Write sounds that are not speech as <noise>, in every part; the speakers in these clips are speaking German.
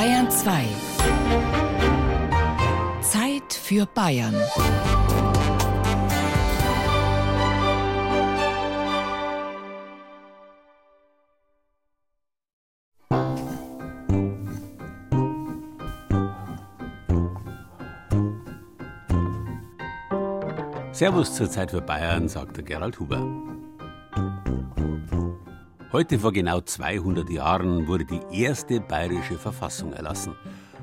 Bayern 2. Zeit für Bayern. Servus zur Zeit für Bayern, sagte Gerald Huber. Heute vor genau 200 Jahren wurde die erste bayerische Verfassung erlassen.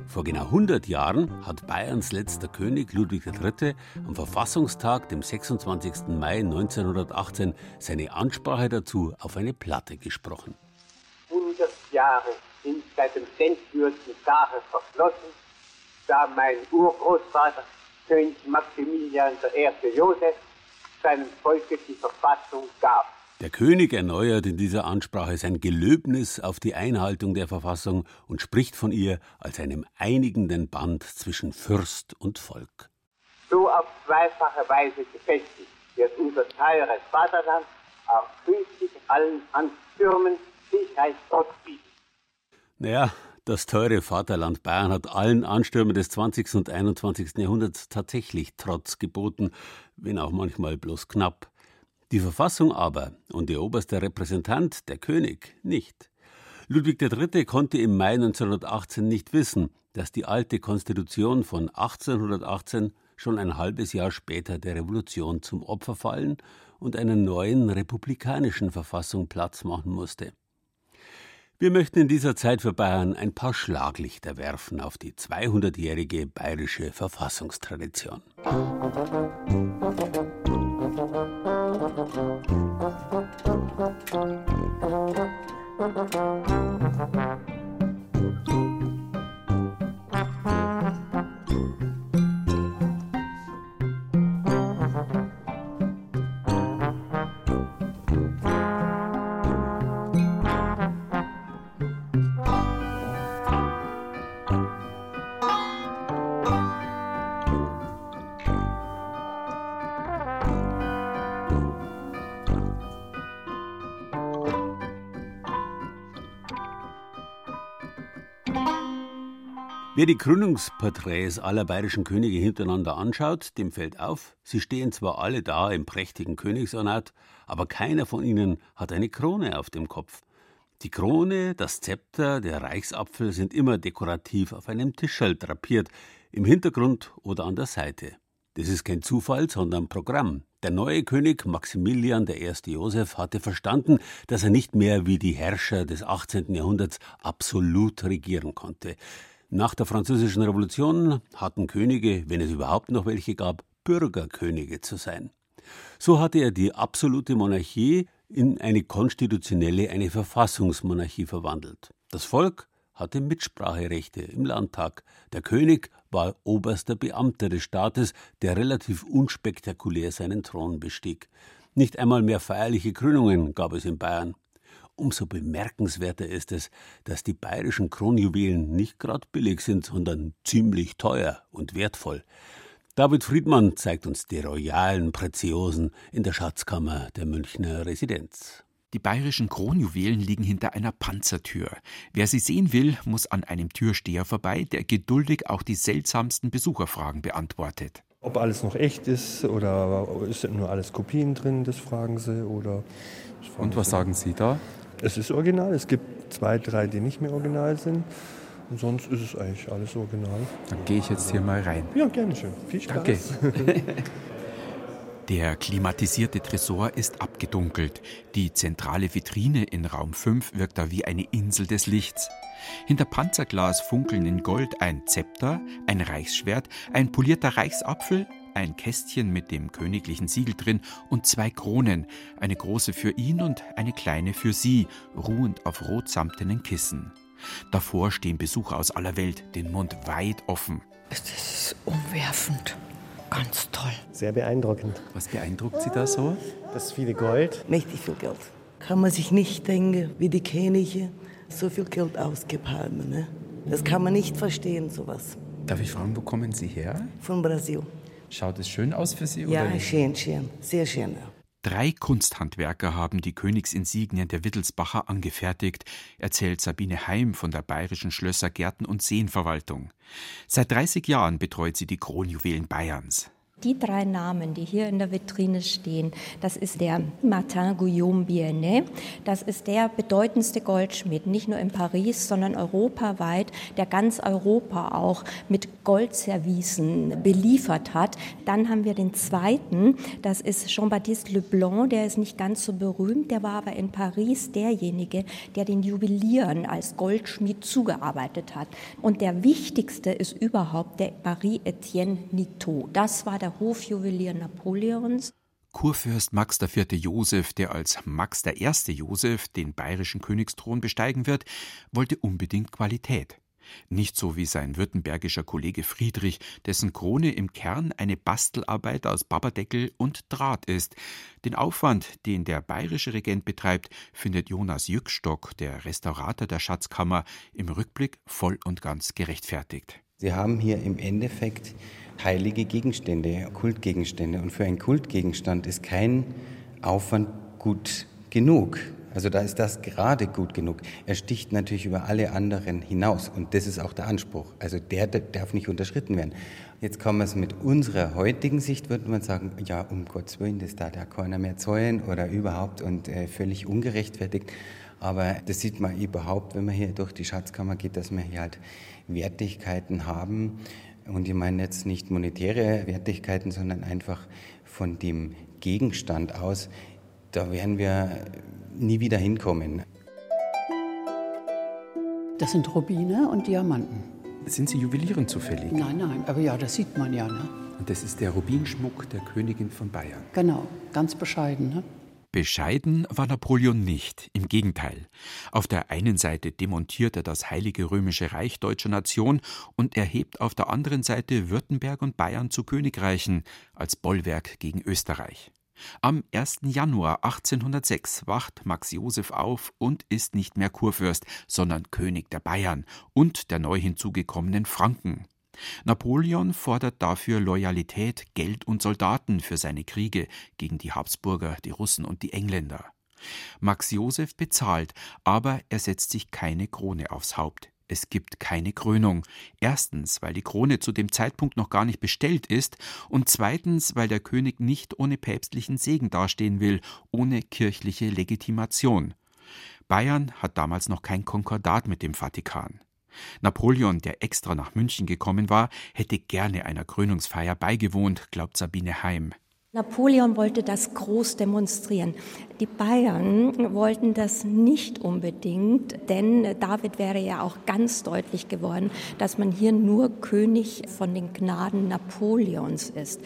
Vor genau 100 Jahren hat Bayerns letzter König Ludwig III. am Verfassungstag, dem 26. Mai 1918, seine Ansprache dazu auf eine Platte gesprochen. 100 Jahre sind seit dem denkwürdigen Tage verflossen, da mein Urgroßvater König Maximilian I. Joseph seinem Volke die Verfassung gab. Der König erneuert in dieser Ansprache sein Gelöbnis auf die Einhaltung der Verfassung und spricht von ihr als einem einigenden Band zwischen Fürst und Volk. So auf zweifache Weise gefestigt wird unser teures Vaterland auch künftig allen Anstürmen Sicherheitstrotz bieten. Naja, das teure Vaterland Bayern hat allen Anstürmen des 20. und 21. Jahrhunderts tatsächlich Trotz geboten, wenn auch manchmal bloß knapp. Die Verfassung aber und ihr oberster Repräsentant, der König, nicht. Ludwig III. konnte im Mai 1918 nicht wissen, dass die alte Konstitution von 1818 schon ein halbes Jahr später der Revolution zum Opfer fallen und einer neuen republikanischen Verfassung Platz machen musste. Wir möchten in dieser Zeit für Bayern ein paar Schlaglichter werfen auf die 200-jährige bayerische Verfassungstradition. Musik Thank you. Wer die Krönungsporträts aller bayerischen Könige hintereinander anschaut, dem fällt auf, sie stehen zwar alle da im prächtigen Königsornat, aber keiner von ihnen hat eine Krone auf dem Kopf. Die Krone, das Zepter, der Reichsapfel sind immer dekorativ auf einem Tischel drapiert, im Hintergrund oder an der Seite. Das ist kein Zufall, sondern Programm. Der neue König Maximilian I. Joseph hatte verstanden, dass er nicht mehr wie die Herrscher des 18. Jahrhunderts absolut regieren konnte. Nach der Französischen Revolution hatten Könige, wenn es überhaupt noch welche gab, Bürgerkönige zu sein. So hatte er die absolute Monarchie in eine konstitutionelle, eine Verfassungsmonarchie verwandelt. Das Volk hatte Mitspracherechte im Landtag. Der König war oberster Beamter des Staates, der relativ unspektakulär seinen Thron bestieg. Nicht einmal mehr feierliche Krönungen gab es in Bayern. Umso bemerkenswerter ist es, dass die bayerischen Kronjuwelen nicht gerade billig sind, sondern ziemlich teuer und wertvoll. David Friedmann zeigt uns die royalen Preziosen in der Schatzkammer der Münchner Residenz. Die bayerischen Kronjuwelen liegen hinter einer Panzertür. Wer sie sehen will, muss an einem Türsteher vorbei, der geduldig auch die seltsamsten Besucherfragen beantwortet. Ob alles noch echt ist oder ist nur alles Kopien drin, das fragen sie. Oder fragen Und was sie. sagen Sie da? Es ist original. Es gibt zwei, drei, die nicht mehr original sind. Und sonst ist es eigentlich alles original. Dann gehe ich jetzt hier mal rein. Ja, gerne schön. Viel Spaß. Danke. <laughs> Der klimatisierte Tresor ist abgedunkelt. Die zentrale Vitrine in Raum 5 wirkt da wie eine Insel des Lichts. Hinter Panzerglas funkeln in Gold ein Zepter, ein Reichsschwert, ein polierter Reichsapfel, ein Kästchen mit dem königlichen Siegel drin und zwei Kronen, eine große für ihn und eine kleine für sie, ruhend auf rotsamtenen Kissen. Davor stehen Besucher aus aller Welt, den Mund weit offen. Das ist umwerfend. Ganz toll. Sehr beeindruckend. Was beeindruckt Sie da so? Das viele Gold. Mächtig viel Geld. Kann man sich nicht denken, wie die Könige so viel Geld ausgeben haben. Ne? Das kann man nicht verstehen, sowas. Darf ich fragen, wo kommen Sie her? Von Brasil. Schaut es schön aus für Sie? Ja, oder? schön, schön. Sehr schön. Drei Kunsthandwerker haben die Königsinsignien der Wittelsbacher angefertigt, erzählt Sabine Heim von der Bayerischen Schlösser Gärten- und Seenverwaltung. Seit 30 Jahren betreut sie die Kronjuwelen Bayerns. Die drei Namen, die hier in der Vitrine stehen, das ist der Martin Guillaume Biennet. Das ist der bedeutendste Goldschmied, nicht nur in Paris, sondern europaweit, der ganz Europa auch mit Goldservicen beliefert hat. Dann haben wir den zweiten, das ist Jean-Baptiste Leblanc, der ist nicht ganz so berühmt, der war aber in Paris derjenige, der den Juwelieren als Goldschmied zugearbeitet hat. Und der wichtigste ist überhaupt der Marie-Etienne Nittot. Das war der der Hofjuwelier Napoleons. Kurfürst Max IV. Joseph, der als Max I. Joseph den bayerischen Königsthron besteigen wird, wollte unbedingt Qualität. Nicht so wie sein württembergischer Kollege Friedrich, dessen Krone im Kern eine Bastelarbeit aus Baberdeckel und Draht ist. Den Aufwand, den der bayerische Regent betreibt, findet Jonas Jückstock, der Restaurator der Schatzkammer, im Rückblick voll und ganz gerechtfertigt. Sie haben hier im Endeffekt heilige Gegenstände, Kultgegenstände. Und für einen Kultgegenstand ist kein Aufwand gut genug. Also da ist das gerade gut genug. Er sticht natürlich über alle anderen hinaus und das ist auch der Anspruch. Also der, darf nicht unterschritten werden. Jetzt kann man es mit unserer heutigen Sicht, würde man sagen, ja, um Gottes Willen, das darf ja keiner mehr zahlen oder überhaupt und äh, völlig ungerechtfertigt. Aber das sieht man überhaupt, wenn man hier durch die Schatzkammer geht, dass wir hier halt Wertigkeiten haben, und ich meine jetzt nicht monetäre Wertigkeiten, sondern einfach von dem Gegenstand aus, da werden wir nie wieder hinkommen. Das sind Rubine und Diamanten. Sind Sie Juwelieren zufällig? Nein, nein, aber ja, das sieht man ja. Ne? Und das ist der Rubinschmuck der Königin von Bayern. Genau, ganz bescheiden. Ne? Bescheiden war Napoleon nicht, im Gegenteil. Auf der einen Seite demontiert er das Heilige Römische Reich deutscher Nation und erhebt auf der anderen Seite Württemberg und Bayern zu Königreichen als Bollwerk gegen Österreich. Am 1. Januar 1806 wacht Max Joseph auf und ist nicht mehr Kurfürst, sondern König der Bayern und der neu hinzugekommenen Franken. Napoleon fordert dafür Loyalität, Geld und Soldaten für seine Kriege gegen die Habsburger, die Russen und die Engländer. Max Joseph bezahlt, aber er setzt sich keine Krone aufs Haupt. Es gibt keine Krönung. Erstens, weil die Krone zu dem Zeitpunkt noch gar nicht bestellt ist, und zweitens, weil der König nicht ohne päpstlichen Segen dastehen will, ohne kirchliche Legitimation. Bayern hat damals noch kein Konkordat mit dem Vatikan. Napoleon, der extra nach München gekommen war, hätte gerne einer Krönungsfeier beigewohnt, glaubt Sabine Heim. Napoleon wollte das groß demonstrieren. Die Bayern wollten das nicht unbedingt, denn David wäre ja auch ganz deutlich geworden, dass man hier nur König von den Gnaden Napoleons ist.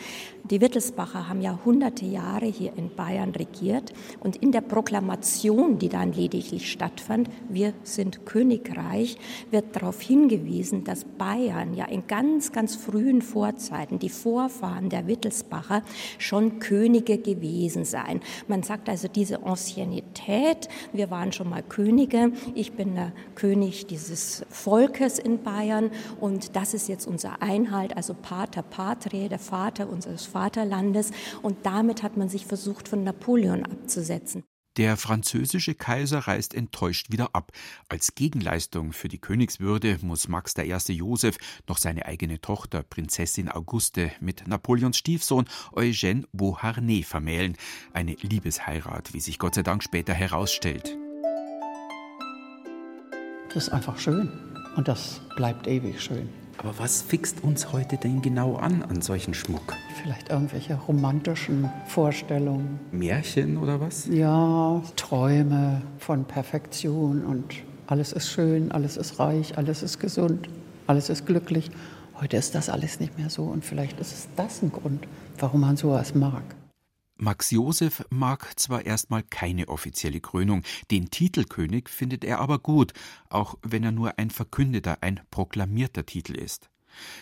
Die Wittelsbacher haben ja hunderte Jahre hier in Bayern regiert und in der Proklamation, die dann lediglich stattfand, wir sind Königreich, wird darauf hingewiesen, dass Bayern ja in ganz, ganz frühen Vorzeiten, die Vorfahren der Wittelsbacher, schon Könige gewesen seien. Man sagt also diese Anciennität, wir waren schon mal Könige, ich bin der König dieses Volkes in Bayern und das ist jetzt unser Einhalt, also Pater Patrie, der Vater unseres Vaters Vaterlandes und damit hat man sich versucht, von Napoleon abzusetzen. Der französische Kaiser reist enttäuscht wieder ab. Als Gegenleistung für die Königswürde muss Max I. Joseph noch seine eigene Tochter, Prinzessin Auguste, mit Napoleons Stiefsohn Eugène Beauharnais vermählen. Eine Liebesheirat, wie sich Gott sei Dank später herausstellt. Das ist einfach schön und das bleibt ewig schön. Aber was fixt uns heute denn genau an an solchen Schmuck? Vielleicht irgendwelche romantischen Vorstellungen. Märchen oder was? Ja, Träume von Perfektion und alles ist schön, alles ist reich, alles ist gesund, alles ist glücklich. Heute ist das alles nicht mehr so und vielleicht ist es das ein Grund, warum man sowas mag. Max Joseph mag zwar erstmal keine offizielle Krönung, den Titel König findet er aber gut, auch wenn er nur ein verkündeter, ein proklamierter Titel ist.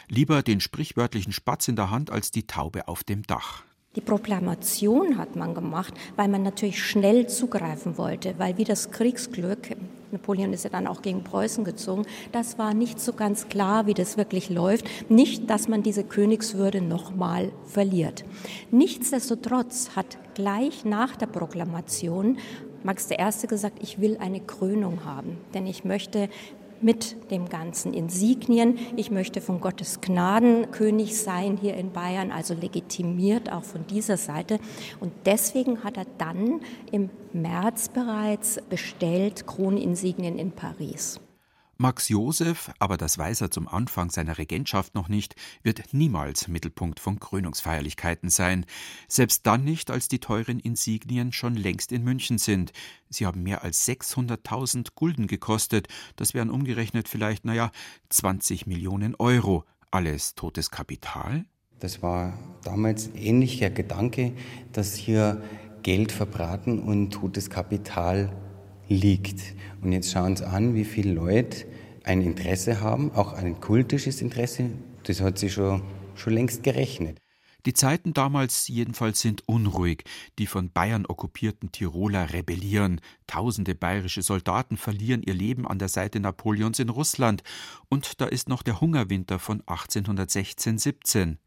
Lieber den sprichwörtlichen Spatz in der Hand als die Taube auf dem Dach. Die Proklamation hat man gemacht, weil man natürlich schnell zugreifen wollte, weil wie das Kriegsglück Napoleon ist ja dann auch gegen Preußen gezogen. Das war nicht so ganz klar, wie das wirklich läuft. Nicht, dass man diese Königswürde nochmal verliert. Nichtsdestotrotz hat gleich nach der Proklamation Max I. gesagt, ich will eine Krönung haben, denn ich möchte mit dem ganzen Insignien. Ich möchte von Gottes Gnaden König sein hier in Bayern, also legitimiert auch von dieser Seite. Und deswegen hat er dann im März bereits bestellt Kroninsignien in Paris. Max Josef, aber das weiß er zum Anfang seiner Regentschaft noch nicht, wird niemals Mittelpunkt von Krönungsfeierlichkeiten sein. Selbst dann nicht, als die teuren Insignien schon längst in München sind. Sie haben mehr als 600.000 Gulden gekostet. Das wären umgerechnet vielleicht, naja, 20 Millionen Euro. Alles totes Kapital? Das war damals ähnlicher Gedanke, dass hier Geld verbraten und totes Kapital liegt. Und jetzt schauen Sie an, wie viele Leute ein Interesse haben, auch ein kultisches Interesse. Das hat sich schon, schon längst gerechnet. Die Zeiten damals jedenfalls sind unruhig. Die von Bayern okkupierten Tiroler rebellieren. Tausende bayerische Soldaten verlieren ihr Leben an der Seite Napoleons in Russland. Und da ist noch der Hungerwinter von 1816-17.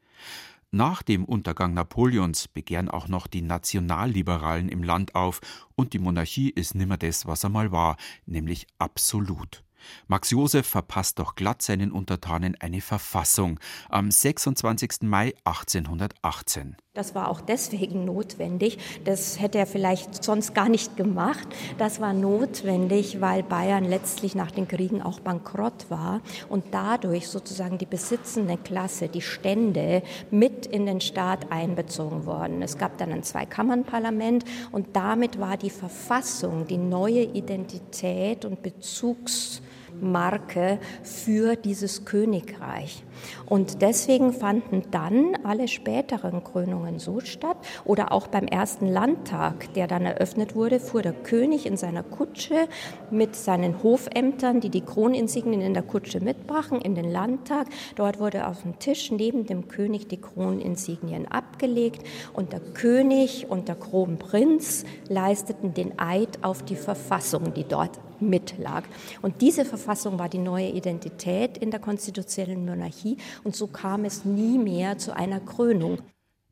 Nach dem Untergang Napoleons begehren auch noch die Nationalliberalen im Land auf, und die Monarchie ist nimmer das, was er mal war, nämlich absolut. Max Joseph verpasst doch glatt seinen Untertanen eine Verfassung am 26. Mai 1818. Das war auch deswegen notwendig. Das hätte er vielleicht sonst gar nicht gemacht. Das war notwendig, weil Bayern letztlich nach den Kriegen auch bankrott war und dadurch sozusagen die besitzende Klasse, die Stände mit in den Staat einbezogen worden. Es gab dann ein Zweikammernparlament und damit war die Verfassung, die neue Identität und Bezugs Marke für dieses Königreich. Und deswegen fanden dann alle späteren Krönungen so statt. Oder auch beim ersten Landtag, der dann eröffnet wurde, fuhr der König in seiner Kutsche mit seinen Hofämtern, die die Kroninsignien in der Kutsche mitbrachen, in den Landtag. Dort wurde auf dem Tisch neben dem König die Kroninsignien abgelegt und der König und der Kronprinz leisteten den Eid auf die Verfassung, die dort mitlag. Und diese Verfassung war die neue Identität in der konstitutionellen Monarchie und so kam es nie mehr zu einer Krönung.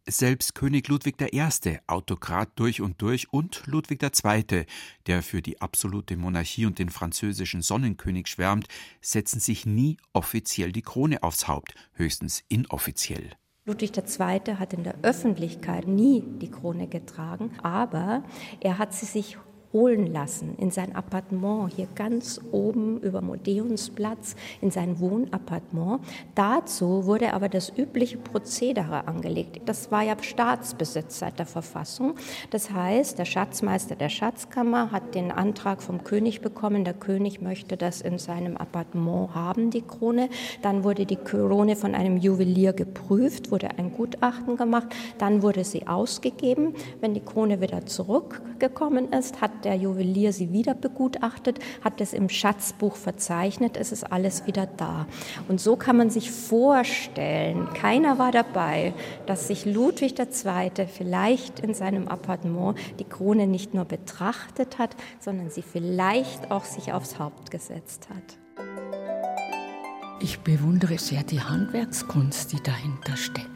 Selbst König Ludwig I., Autokrat durch und durch, und Ludwig II., der für die absolute Monarchie und den französischen Sonnenkönig schwärmt, setzen sich nie offiziell die Krone aufs Haupt, höchstens inoffiziell. Ludwig II. hat in der Öffentlichkeit nie die Krone getragen, aber er hat sie sich holen lassen in sein Appartement hier ganz oben über Modeonsplatz in sein Wohnappartement. Dazu wurde aber das übliche Prozedere angelegt. Das war ja Staatsbesitz seit der Verfassung. Das heißt, der Schatzmeister der Schatzkammer hat den Antrag vom König bekommen. Der König möchte das in seinem Appartement haben, die Krone. Dann wurde die Krone von einem Juwelier geprüft, wurde ein Gutachten gemacht. Dann wurde sie ausgegeben. Wenn die Krone wieder zurückgekommen ist, hat der Juwelier sie wieder begutachtet, hat es im Schatzbuch verzeichnet, es ist alles wieder da. Und so kann man sich vorstellen, keiner war dabei, dass sich Ludwig II. vielleicht in seinem Appartement die Krone nicht nur betrachtet hat, sondern sie vielleicht auch sich aufs Haupt gesetzt hat. Ich bewundere sehr die Handwerkskunst, die dahinter steckt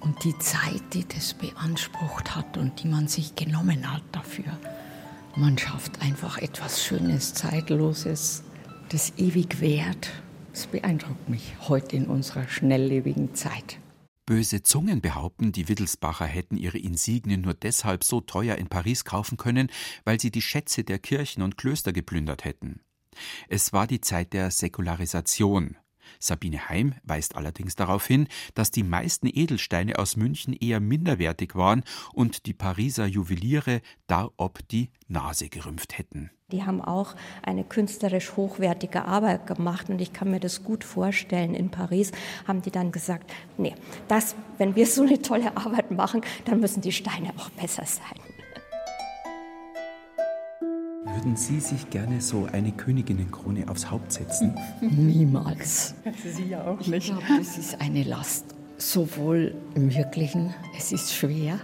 und die Zeit, die das beansprucht hat und die man sich genommen hat dafür. Man schafft einfach etwas Schönes, Zeitloses, das ewig währt. Das beeindruckt mich heute in unserer schnelllebigen Zeit. Böse Zungen behaupten, die Wittelsbacher hätten ihre Insignien nur deshalb so teuer in Paris kaufen können, weil sie die Schätze der Kirchen und Klöster geplündert hätten. Es war die Zeit der Säkularisation. Sabine Heim weist allerdings darauf hin, dass die meisten Edelsteine aus München eher minderwertig waren und die Pariser Juweliere darob die Nase gerümpft hätten. Die haben auch eine künstlerisch hochwertige Arbeit gemacht und ich kann mir das gut vorstellen. In Paris haben die dann gesagt, nee, das, wenn wir so eine tolle Arbeit machen, dann müssen die Steine auch besser sein. Würden Sie sich gerne so eine Königinnenkrone aufs Haupt setzen? <laughs> Niemals. Sie ja auch nicht. Ich glaube, das ist eine Last. Sowohl im Wirklichen, es ist schwer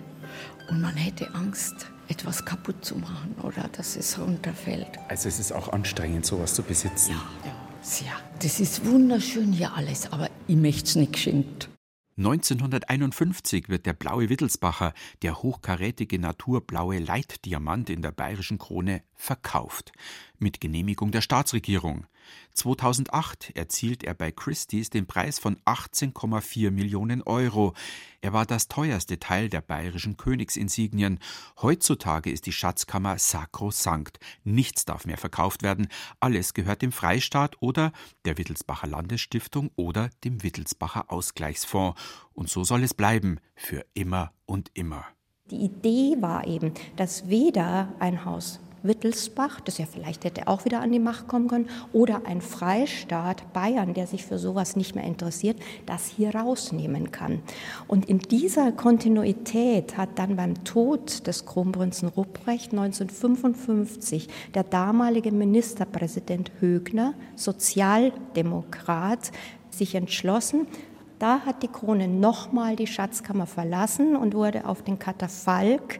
und man hätte Angst, etwas kaputt zu machen oder dass es runterfällt. Also es ist auch anstrengend, sowas zu besitzen. Ja, ja, sehr. Das ist wunderschön hier alles, aber ich möchte es nicht geschenkt. 1951 wird der blaue Wittelsbacher, der hochkarätige naturblaue Leitdiamant in der bayerischen Krone, verkauft. Mit Genehmigung der Staatsregierung. 2008 erzielt er bei Christie's den Preis von 18,4 Millionen Euro. Er war das teuerste Teil der bayerischen Königsinsignien. Heutzutage ist die Schatzkammer sakrosankt. Nichts darf mehr verkauft werden. Alles gehört dem Freistaat oder der Wittelsbacher Landesstiftung oder dem Wittelsbacher Ausgleichsfonds. Und so soll es bleiben. Für immer und immer. Die Idee war eben, dass weder ein Haus Wittelsbach, das ja vielleicht hätte auch wieder an die Macht kommen können, oder ein Freistaat Bayern, der sich für sowas nicht mehr interessiert, das hier rausnehmen kann. Und in dieser Kontinuität hat dann beim Tod des Kronprinzen Rupprecht 1955 der damalige Ministerpräsident Högner, Sozialdemokrat, sich entschlossen, da hat die Krone nochmal die Schatzkammer verlassen und wurde auf den Katafalk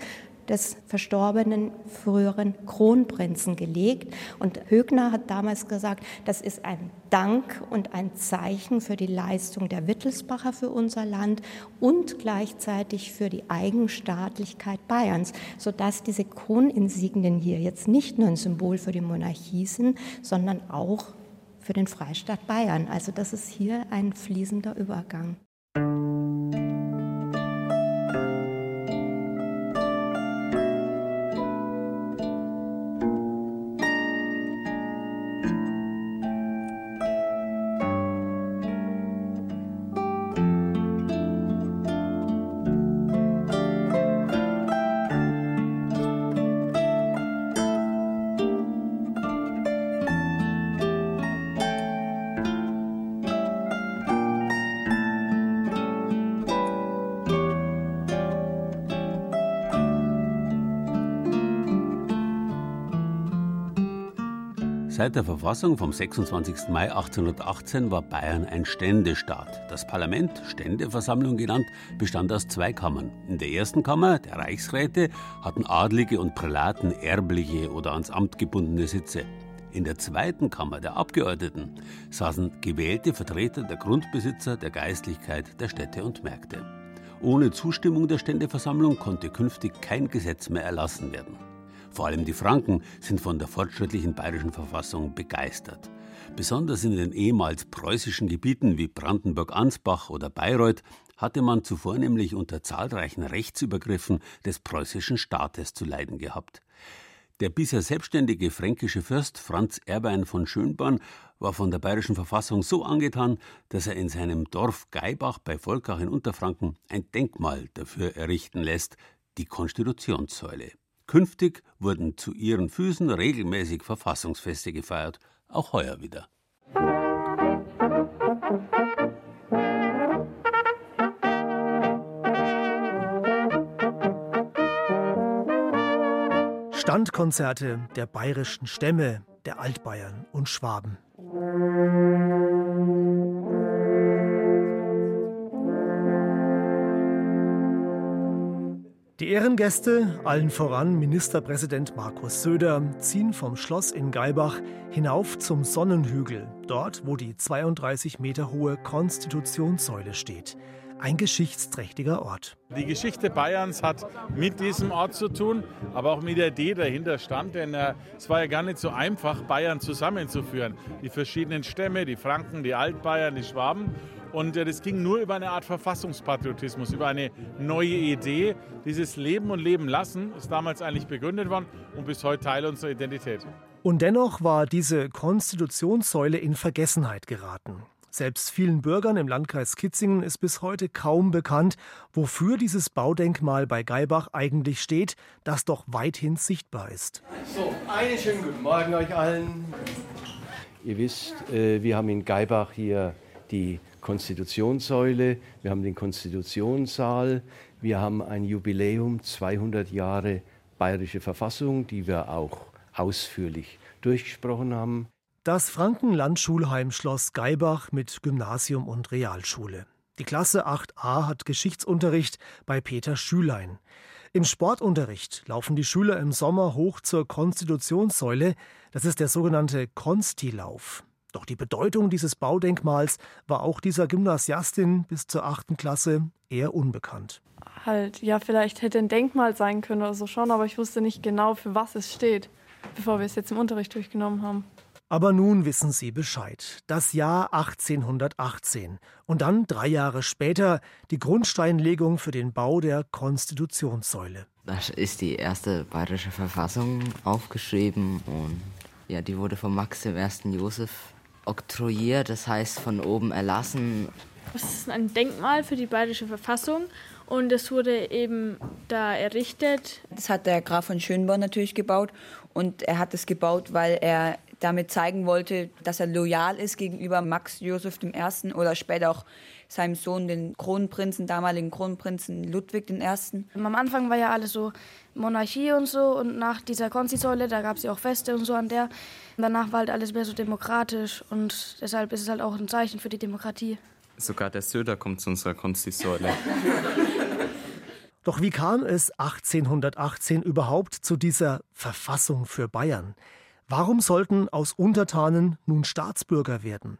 des verstorbenen früheren Kronprinzen gelegt. Und Högner hat damals gesagt, das ist ein Dank und ein Zeichen für die Leistung der Wittelsbacher für unser Land und gleichzeitig für die Eigenstaatlichkeit Bayerns, sodass diese Kroninsignien hier jetzt nicht nur ein Symbol für die Monarchie sind, sondern auch für den Freistaat Bayern. Also das ist hier ein fließender Übergang. Seit der Verfassung vom 26. Mai 1818 war Bayern ein Ständestaat. Das Parlament, Ständeversammlung genannt, bestand aus zwei Kammern. In der ersten Kammer, der Reichsräte, hatten Adlige und Prälaten erbliche oder ans Amt gebundene Sitze. In der zweiten Kammer, der Abgeordneten, saßen gewählte Vertreter der Grundbesitzer, der Geistlichkeit, der Städte und Märkte. Ohne Zustimmung der Ständeversammlung konnte künftig kein Gesetz mehr erlassen werden. Vor allem die Franken sind von der fortschrittlichen bayerischen Verfassung begeistert. Besonders in den ehemals preußischen Gebieten wie Brandenburg-Ansbach oder Bayreuth hatte man zuvor nämlich unter zahlreichen Rechtsübergriffen des preußischen Staates zu leiden gehabt. Der bisher selbstständige fränkische Fürst Franz Erbein von Schönborn war von der bayerischen Verfassung so angetan, dass er in seinem Dorf Geibach bei Volkach in Unterfranken ein Denkmal dafür errichten lässt, die Konstitutionssäule. Künftig wurden zu ihren Füßen regelmäßig Verfassungsfeste gefeiert, auch heuer wieder. Standkonzerte der bayerischen Stämme, der Altbayern und Schwaben. Die Ehrengäste, allen voran Ministerpräsident Markus Söder, ziehen vom Schloss in Geibach hinauf zum Sonnenhügel, dort wo die 32 Meter hohe Konstitutionssäule steht. Ein geschichtsträchtiger Ort. Die Geschichte Bayerns hat mit diesem Ort zu tun, aber auch mit der Idee dahinter stand, denn äh, es war ja gar nicht so einfach, Bayern zusammenzuführen. Die verschiedenen Stämme, die Franken, die Altbayern, die Schwaben. Und äh, das ging nur über eine Art Verfassungspatriotismus, über eine neue Idee. Dieses Leben und Leben lassen ist damals eigentlich begründet worden und bis heute Teil unserer Identität. Und dennoch war diese Konstitutionssäule in Vergessenheit geraten. Selbst vielen Bürgern im Landkreis Kitzingen ist bis heute kaum bekannt, wofür dieses Baudenkmal bei Geibach eigentlich steht, das doch weithin sichtbar ist. So, einen schönen guten Morgen euch allen. Ihr wisst, äh, wir haben in Geibach hier die Konstitutionssäule, wir haben den Konstitutionssaal, wir haben ein Jubiläum 200 Jahre bayerische Verfassung, die wir auch ausführlich durchgesprochen haben. Das Frankenland-Schulheim Schloss Geibach mit Gymnasium und Realschule. Die Klasse 8a hat Geschichtsunterricht bei Peter Schülein. Im Sportunterricht laufen die Schüler im Sommer hoch zur Konstitutionssäule. Das ist der sogenannte Konstilauf. Doch die Bedeutung dieses Baudenkmals war auch dieser Gymnasiastin bis zur achten Klasse eher unbekannt. Halt, ja, vielleicht hätte ein Denkmal sein können oder so schon, aber ich wusste nicht genau, für was es steht, bevor wir es jetzt im Unterricht durchgenommen haben. Aber nun wissen Sie Bescheid. Das Jahr 1818 und dann drei Jahre später die Grundsteinlegung für den Bau der Konstitutionssäule. Da ist die erste bayerische Verfassung aufgeschrieben und ja, die wurde von Max I. Josef oktroyiert, das heißt von oben erlassen. Das ist ein Denkmal für die bayerische Verfassung und es wurde eben da errichtet. Das hat der Graf von Schönborn natürlich gebaut und er hat es gebaut, weil er damit zeigen wollte, dass er loyal ist gegenüber Max Josef I. oder später auch seinem Sohn, den Kronprinzen, damaligen Kronprinzen Ludwig I. Am Anfang war ja alles so Monarchie und so und nach dieser Konstisäule, da gab es ja auch Feste und so an der. Und danach war halt alles mehr so demokratisch und deshalb ist es halt auch ein Zeichen für die Demokratie. Sogar der Söder kommt zu unserer Konstisäule. <laughs> Doch wie kam es 1818 überhaupt zu dieser Verfassung für Bayern? Warum sollten aus Untertanen nun Staatsbürger werden?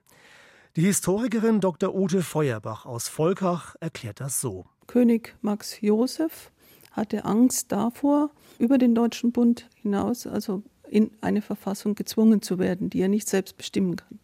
Die Historikerin Dr. Ute Feuerbach aus Volkach erklärt das so. König Max Joseph hatte Angst davor, über den Deutschen Bund hinaus, also in eine Verfassung gezwungen zu werden, die er nicht selbst bestimmen kann.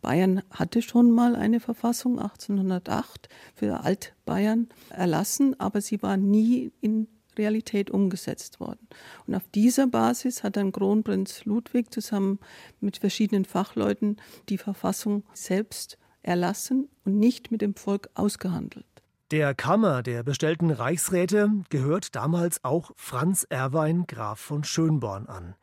Bayern hatte schon mal eine Verfassung 1808 für Altbayern erlassen, aber sie war nie in Realität umgesetzt worden. Und auf dieser Basis hat dann Kronprinz Ludwig zusammen mit verschiedenen Fachleuten die Verfassung selbst erlassen und nicht mit dem Volk ausgehandelt. Der Kammer der bestellten Reichsräte gehört damals auch Franz Erwein Graf von Schönborn an.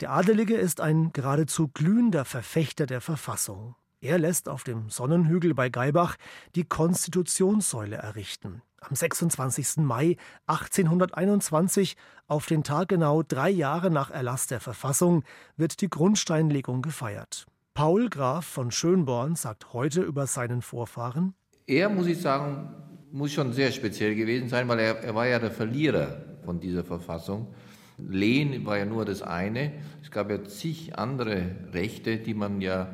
Der Adelige ist ein geradezu glühender Verfechter der Verfassung. Er lässt auf dem Sonnenhügel bei Geibach die Konstitutionssäule errichten am 26. Mai 1821, auf den Tag genau drei Jahre nach Erlass der Verfassung, wird die Grundsteinlegung gefeiert. Paul Graf von Schönborn sagt heute über seinen Vorfahren: Er, muss ich sagen, muss schon sehr speziell gewesen sein, weil er, er war ja der Verlierer von dieser Verfassung. Lehen war ja nur das eine. Es gab ja zig andere Rechte, die man ja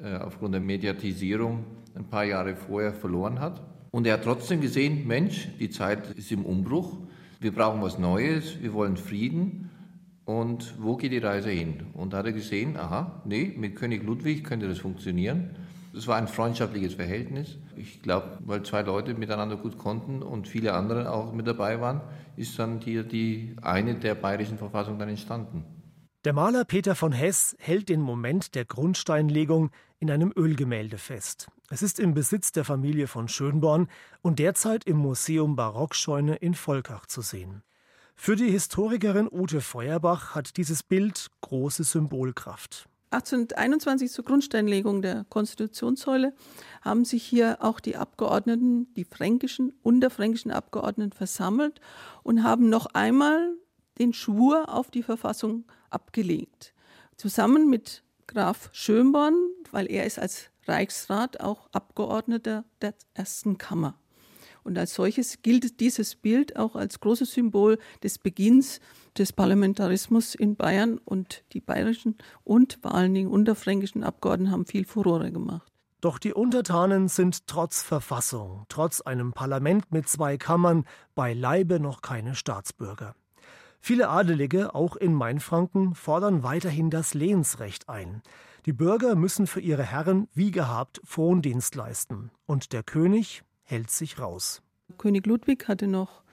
äh, aufgrund der Mediatisierung ein paar Jahre vorher verloren hat. Und er hat trotzdem gesehen, Mensch, die Zeit ist im Umbruch, wir brauchen was Neues, wir wollen Frieden und wo geht die Reise hin? Und da hat er gesehen, aha, nee, mit König Ludwig könnte das funktionieren. Es war ein freundschaftliches Verhältnis. Ich glaube, weil zwei Leute miteinander gut konnten und viele andere auch mit dabei waren, ist dann hier die eine der bayerischen Verfassung dann entstanden. Der Maler Peter von Hess hält den Moment der Grundsteinlegung in einem Ölgemälde fest. Es ist im Besitz der Familie von Schönborn und derzeit im Museum Barockscheune in Volkach zu sehen. Für die Historikerin Ute Feuerbach hat dieses Bild große Symbolkraft. 1821 zur Grundsteinlegung der Konstitutionssäule haben sich hier auch die Abgeordneten, die fränkischen und der fränkischen Abgeordneten versammelt und haben noch einmal den Schwur auf die Verfassung abgelegt. Zusammen mit Graf Schönborn, weil er ist als Reichsrat auch Abgeordneter der ersten Kammer. Und als solches gilt dieses Bild auch als großes Symbol des Beginns des Parlamentarismus in Bayern und die bayerischen und vor allen Dingen unterfränkischen Abgeordneten haben viel Furore gemacht. Doch die Untertanen sind trotz Verfassung, trotz einem Parlament mit zwei Kammern beileibe noch keine Staatsbürger. Viele Adelige, auch in Mainfranken, fordern weiterhin das Lehensrecht ein. Die Bürger müssen für ihre Herren wie gehabt Frondienst leisten. Und der König hält sich raus. König Ludwig hatte noch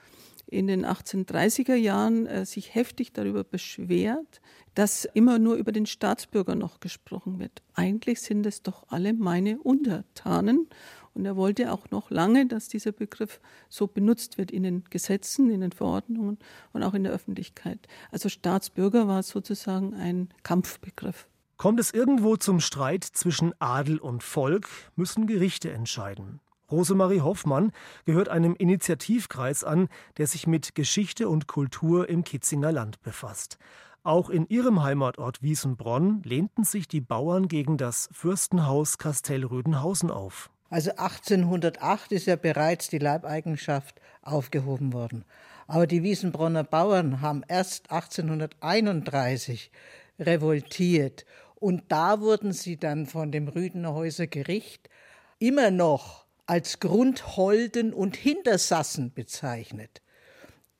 in den 1830er Jahren äh, sich heftig darüber beschwert, dass immer nur über den Staatsbürger noch gesprochen wird. Eigentlich sind es doch alle meine Untertanen und er wollte auch noch lange, dass dieser Begriff so benutzt wird in den Gesetzen, in den Verordnungen und auch in der Öffentlichkeit. Also Staatsbürger war sozusagen ein Kampfbegriff. Kommt es irgendwo zum Streit zwischen Adel und Volk, müssen Gerichte entscheiden. Rosemarie Hoffmann gehört einem Initiativkreis an, der sich mit Geschichte und Kultur im Kitzinger Land befasst. Auch in ihrem Heimatort Wiesenbronn lehnten sich die Bauern gegen das Fürstenhaus Kastell Rödenhausen auf. Also 1808 ist ja bereits die Leibeigenschaft aufgehoben worden. Aber die Wiesenbronner Bauern haben erst 1831 revoltiert. Und da wurden sie dann von dem Rüdenerhäuser Gericht immer noch als Grundholden und Hintersassen bezeichnet.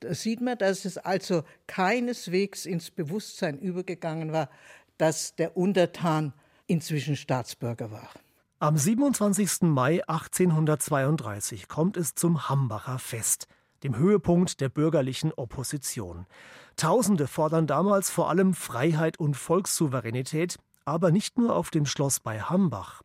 Da sieht man, dass es also keineswegs ins Bewusstsein übergegangen war, dass der Untertan inzwischen Staatsbürger war. Am 27. Mai 1832 kommt es zum Hambacher Fest, dem Höhepunkt der bürgerlichen Opposition. Tausende fordern damals vor allem Freiheit und Volkssouveränität, aber nicht nur auf dem Schloss bei Hambach.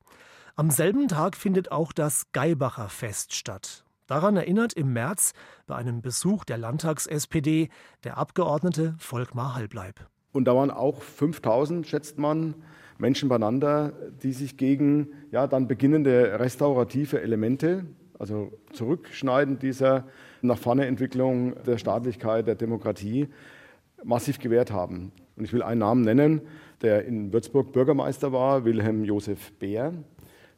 Am selben Tag findet auch das Geibacher Fest statt. Daran erinnert im März bei einem Besuch der Landtags-SPD der Abgeordnete Volkmar Halbleib. Und da waren auch 5000, schätzt man, Menschen beieinander, die sich gegen ja, dann beginnende restaurative Elemente, also Zurückschneiden dieser nach vorne Entwicklung der Staatlichkeit, der Demokratie, massiv gewehrt haben. Und ich will einen Namen nennen, der in Würzburg Bürgermeister war, Wilhelm Josef Beer,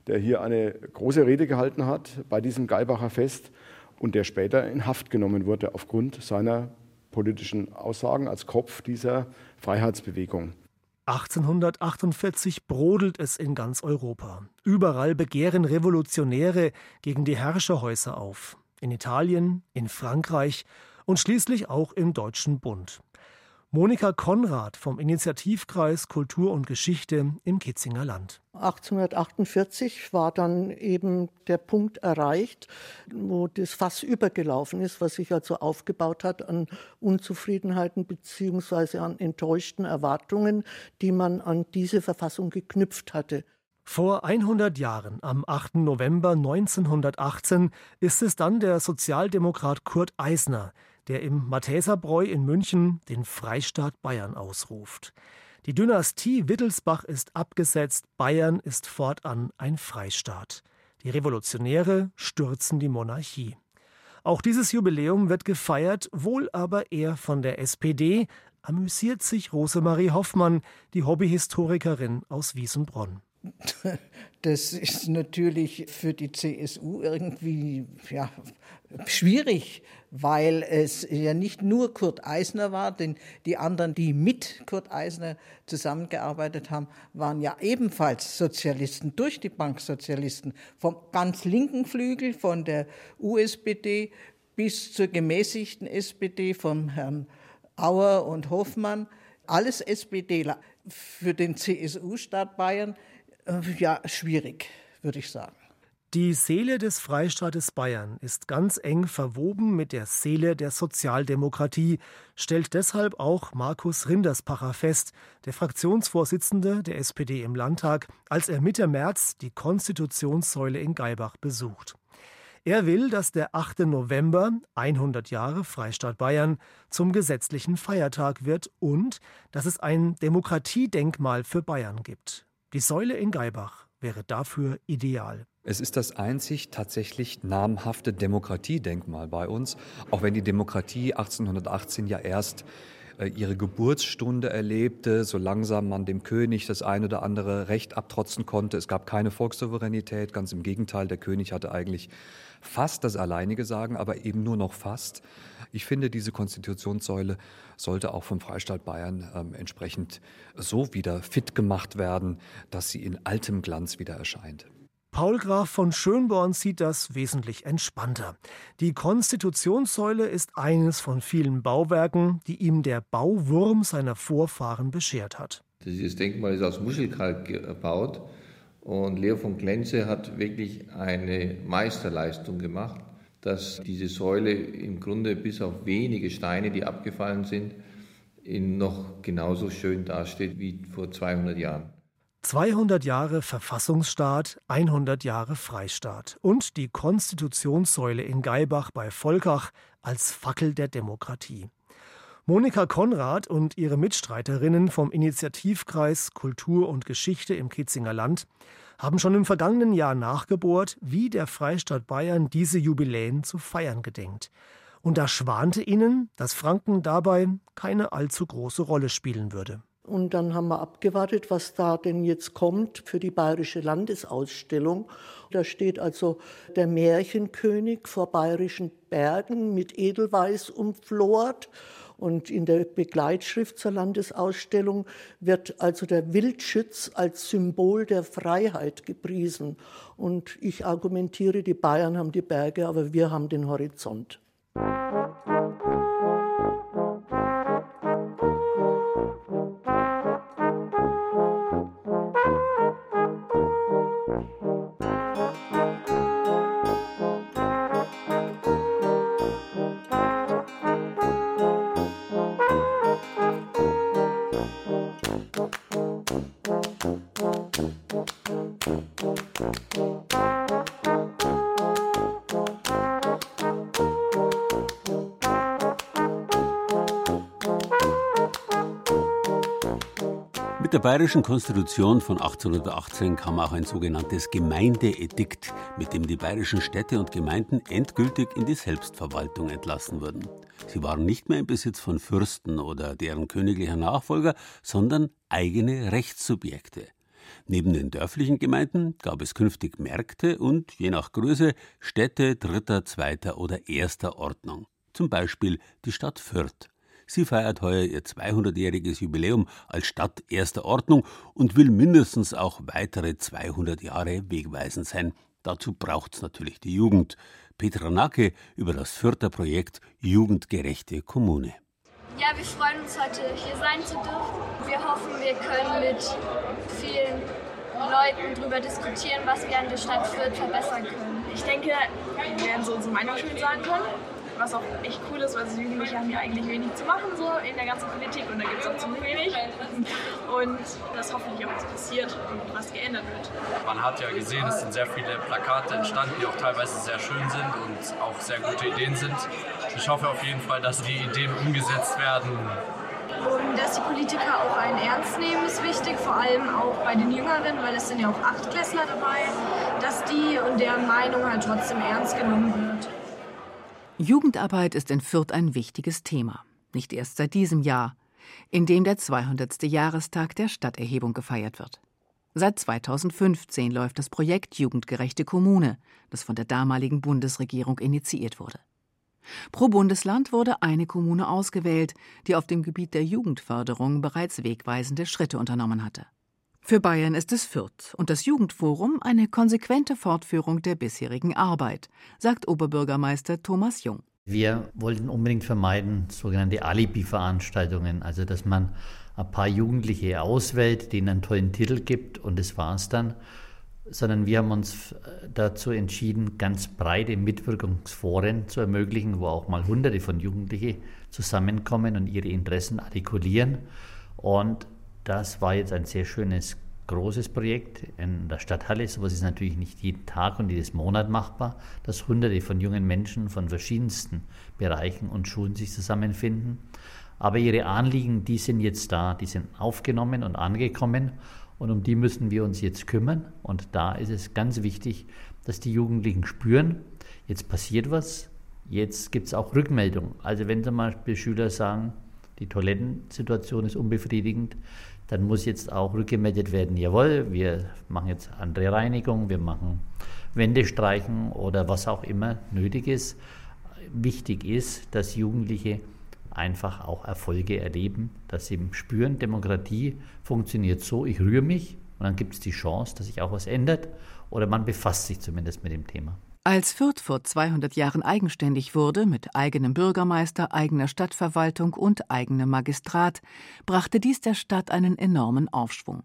der hier eine große Rede gehalten hat bei diesem Geibacher Fest und der später in Haft genommen wurde aufgrund seiner politischen Aussagen als Kopf dieser Freiheitsbewegung. 1848 brodelt es in ganz Europa. Überall begehren Revolutionäre gegen die Herrscherhäuser auf. In Italien, in Frankreich und schließlich auch im Deutschen Bund. Monika Konrad vom Initiativkreis Kultur und Geschichte im Kitzinger Land. 1848 war dann eben der Punkt erreicht, wo das Fass übergelaufen ist, was sich also aufgebaut hat an Unzufriedenheiten bzw. an enttäuschten Erwartungen, die man an diese Verfassung geknüpft hatte. Vor 100 Jahren, am 8. November 1918, ist es dann der Sozialdemokrat Kurt Eisner, der im Matheserbräu in München den Freistaat Bayern ausruft. Die Dynastie Wittelsbach ist abgesetzt, Bayern ist fortan ein Freistaat. Die Revolutionäre stürzen die Monarchie. Auch dieses Jubiläum wird gefeiert, wohl aber eher von der SPD, amüsiert sich Rosemarie Hoffmann, die Hobbyhistorikerin aus Wiesenbronn. <laughs> Das ist natürlich für die CSU irgendwie ja, schwierig, weil es ja nicht nur Kurt Eisner war, denn die anderen, die mit Kurt Eisner zusammengearbeitet haben, waren ja ebenfalls Sozialisten, durch die Bank Sozialisten, vom ganz linken Flügel, von der USPD bis zur gemäßigten SPD vom Herrn Auer und Hoffmann, alles SPDler. Für den CSU-Staat Bayern ja schwierig, würde ich sagen. Die Seele des Freistaates Bayern ist ganz eng verwoben mit der Seele der Sozialdemokratie, stellt deshalb auch Markus Rinderspacher fest, der Fraktionsvorsitzende der SPD im Landtag, als er Mitte März die Konstitutionssäule in Geibach besucht. Er will, dass der 8. November, 100 Jahre Freistaat Bayern, zum gesetzlichen Feiertag wird und dass es ein Demokratiedenkmal für Bayern gibt. Die Säule in Geibach wäre dafür ideal. Es ist das einzig tatsächlich namhafte Demokratiedenkmal bei uns, auch wenn die Demokratie 1818 ja erst äh, ihre Geburtsstunde erlebte, so langsam man dem König das eine oder andere Recht abtrotzen konnte. Es gab keine Volkssouveränität, ganz im Gegenteil, der König hatte eigentlich fast das alleinige Sagen, aber eben nur noch fast. Ich finde, diese Konstitutionssäule sollte auch vom Freistaat Bayern ähm, entsprechend so wieder fit gemacht werden, dass sie in altem Glanz wieder erscheint. Paul Graf von Schönborn sieht das wesentlich entspannter. Die Konstitutionssäule ist eines von vielen Bauwerken, die ihm der Bauwurm seiner Vorfahren beschert hat. Dieses Denkmal ist aus Muschelkalk gebaut und Leo von Klenze hat wirklich eine Meisterleistung gemacht, dass diese Säule im Grunde bis auf wenige Steine, die abgefallen sind, noch genauso schön dasteht wie vor 200 Jahren. 200 Jahre Verfassungsstaat, 100 Jahre Freistaat und die Konstitutionssäule in Geibach bei Volkach als Fackel der Demokratie. Monika Konrad und ihre Mitstreiterinnen vom Initiativkreis Kultur und Geschichte im Kitzinger Land haben schon im vergangenen Jahr nachgebohrt, wie der Freistaat Bayern diese Jubiläen zu feiern gedenkt. Und da schwante ihnen, dass Franken dabei keine allzu große Rolle spielen würde. Und dann haben wir abgewartet, was da denn jetzt kommt für die Bayerische Landesausstellung. Da steht also der Märchenkönig vor bayerischen Bergen mit Edelweiß umflort. Und in der Begleitschrift zur Landesausstellung wird also der Wildschütz als Symbol der Freiheit gepriesen. Und ich argumentiere, die Bayern haben die Berge, aber wir haben den Horizont. Mit der bayerischen Konstitution von 1818 kam auch ein sogenanntes Gemeindeedikt, mit dem die bayerischen Städte und Gemeinden endgültig in die Selbstverwaltung entlassen wurden. Sie waren nicht mehr im Besitz von Fürsten oder deren königlicher Nachfolger, sondern eigene Rechtssubjekte. Neben den dörflichen Gemeinden gab es künftig Märkte und, je nach Größe, Städte dritter, zweiter oder erster Ordnung. Zum Beispiel die Stadt Fürth. Sie feiert heuer ihr 200-jähriges Jubiläum als Stadt erster Ordnung und will mindestens auch weitere 200 Jahre wegweisend sein. Dazu braucht es natürlich die Jugend. Petra Nacke über das Fürther Projekt Jugendgerechte Kommune. Ja, wir freuen uns heute hier sein zu dürfen. Wir hoffen, wir können mit vielen Leuten darüber diskutieren, was wir an der Stadt Fürth verbessern können. Ich denke, wir werden so unsere Meinung schön sagen können was auch echt cool ist, weil die Jugendliche haben ja eigentlich wenig zu machen so in der ganzen Politik und da gibt es auch ziemlich wenig. Und das hoffentlich auch was passiert und was geändert wird. Man hat ja gesehen, es sind sehr viele Plakate entstanden, die auch teilweise sehr schön sind und auch sehr gute Ideen sind. Ich hoffe auf jeden Fall, dass die Ideen umgesetzt werden. Und dass die Politiker auch einen ernst nehmen, ist wichtig, vor allem auch bei den Jüngeren, weil es sind ja auch Achtklässler dabei, dass die und deren Meinung halt trotzdem ernst genommen wird. Jugendarbeit ist in Fürth ein wichtiges Thema. Nicht erst seit diesem Jahr, in dem der 200. Jahrestag der Stadterhebung gefeiert wird. Seit 2015 läuft das Projekt Jugendgerechte Kommune, das von der damaligen Bundesregierung initiiert wurde. Pro Bundesland wurde eine Kommune ausgewählt, die auf dem Gebiet der Jugendförderung bereits wegweisende Schritte unternommen hatte. Für Bayern ist es Fürth und das Jugendforum eine konsequente Fortführung der bisherigen Arbeit, sagt Oberbürgermeister Thomas Jung. Wir wollten unbedingt vermeiden sogenannte Alibi-Veranstaltungen, also dass man ein paar Jugendliche auswählt, denen einen tollen Titel gibt und das war's dann, sondern wir haben uns dazu entschieden, ganz breite Mitwirkungsforen zu ermöglichen, wo auch mal Hunderte von Jugendlichen zusammenkommen und ihre Interessen artikulieren. Und das war jetzt ein sehr schönes, großes Projekt in der Stadthalle. Sowas ist natürlich nicht jeden Tag und jedes Monat machbar, dass Hunderte von jungen Menschen von verschiedensten Bereichen und Schulen sich zusammenfinden. Aber ihre Anliegen, die sind jetzt da, die sind aufgenommen und angekommen und um die müssen wir uns jetzt kümmern. Und da ist es ganz wichtig, dass die Jugendlichen spüren, jetzt passiert was, jetzt gibt es auch Rückmeldung. Also wenn zum Beispiel Schüler sagen, die Toilettensituation ist unbefriedigend, dann muss jetzt auch rückgemeldet werden, jawohl, wir machen jetzt andere Reinigung, wir machen Wände streichen oder was auch immer nötig ist. Wichtig ist, dass Jugendliche einfach auch Erfolge erleben, dass sie spüren, Demokratie funktioniert so, ich rühre mich und dann gibt es die Chance, dass sich auch was ändert oder man befasst sich zumindest mit dem Thema. Als Fürth vor 200 Jahren eigenständig wurde, mit eigenem Bürgermeister, eigener Stadtverwaltung und eigenem Magistrat, brachte dies der Stadt einen enormen Aufschwung.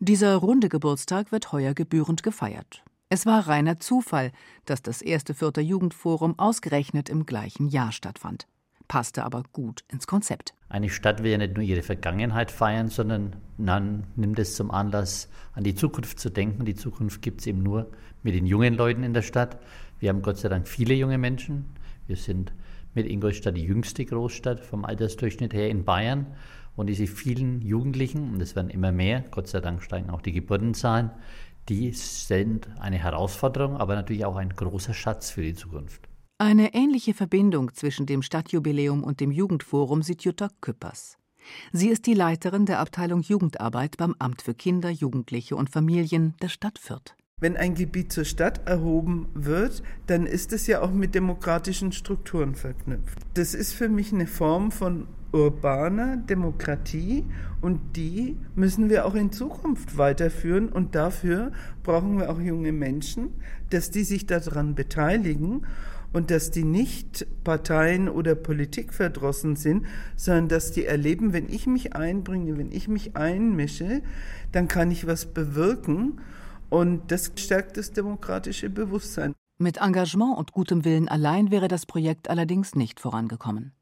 Dieser runde Geburtstag wird heuer gebührend gefeiert. Es war reiner Zufall, dass das erste Fürther Jugendforum ausgerechnet im gleichen Jahr stattfand. Passte aber gut ins Konzept. Eine Stadt will ja nicht nur ihre Vergangenheit feiern, sondern man nimmt es zum Anlass, an die Zukunft zu denken. Die Zukunft gibt es eben nur mit den jungen Leuten in der Stadt. Wir haben Gott sei Dank viele junge Menschen. Wir sind mit Ingolstadt die jüngste Großstadt vom Altersdurchschnitt her in Bayern. Und diese vielen Jugendlichen, und es werden immer mehr, Gott sei Dank steigen auch die Geburtenzahlen, die sind eine Herausforderung, aber natürlich auch ein großer Schatz für die Zukunft. Eine ähnliche Verbindung zwischen dem Stadtjubiläum und dem Jugendforum sieht Jutta Küppers. Sie ist die Leiterin der Abteilung Jugendarbeit beim Amt für Kinder, Jugendliche und Familien der Stadt Fürth. Wenn ein Gebiet zur Stadt erhoben wird, dann ist es ja auch mit demokratischen Strukturen verknüpft. Das ist für mich eine Form von urbaner Demokratie und die müssen wir auch in Zukunft weiterführen und dafür brauchen wir auch junge Menschen, dass die sich daran beteiligen und dass die nicht Parteien oder Politik verdrossen sind, sondern dass die erleben, wenn ich mich einbringe, wenn ich mich einmische, dann kann ich was bewirken und das stärkt das demokratische Bewusstsein. Mit Engagement und gutem Willen allein wäre das Projekt allerdings nicht vorangekommen.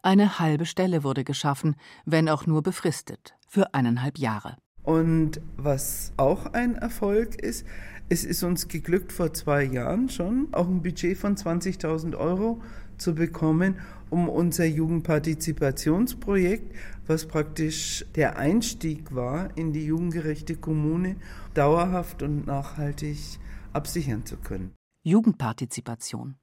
Eine halbe Stelle wurde geschaffen, wenn auch nur befristet, für eineinhalb Jahre. Und was auch ein Erfolg ist, es ist uns geglückt, vor zwei Jahren schon auch ein Budget von 20.000 Euro zu bekommen, um unser Jugendpartizipationsprojekt, was praktisch der Einstieg war in die jugendgerechte Kommune, dauerhaft und nachhaltig absichern zu können. Jugendpartizipation.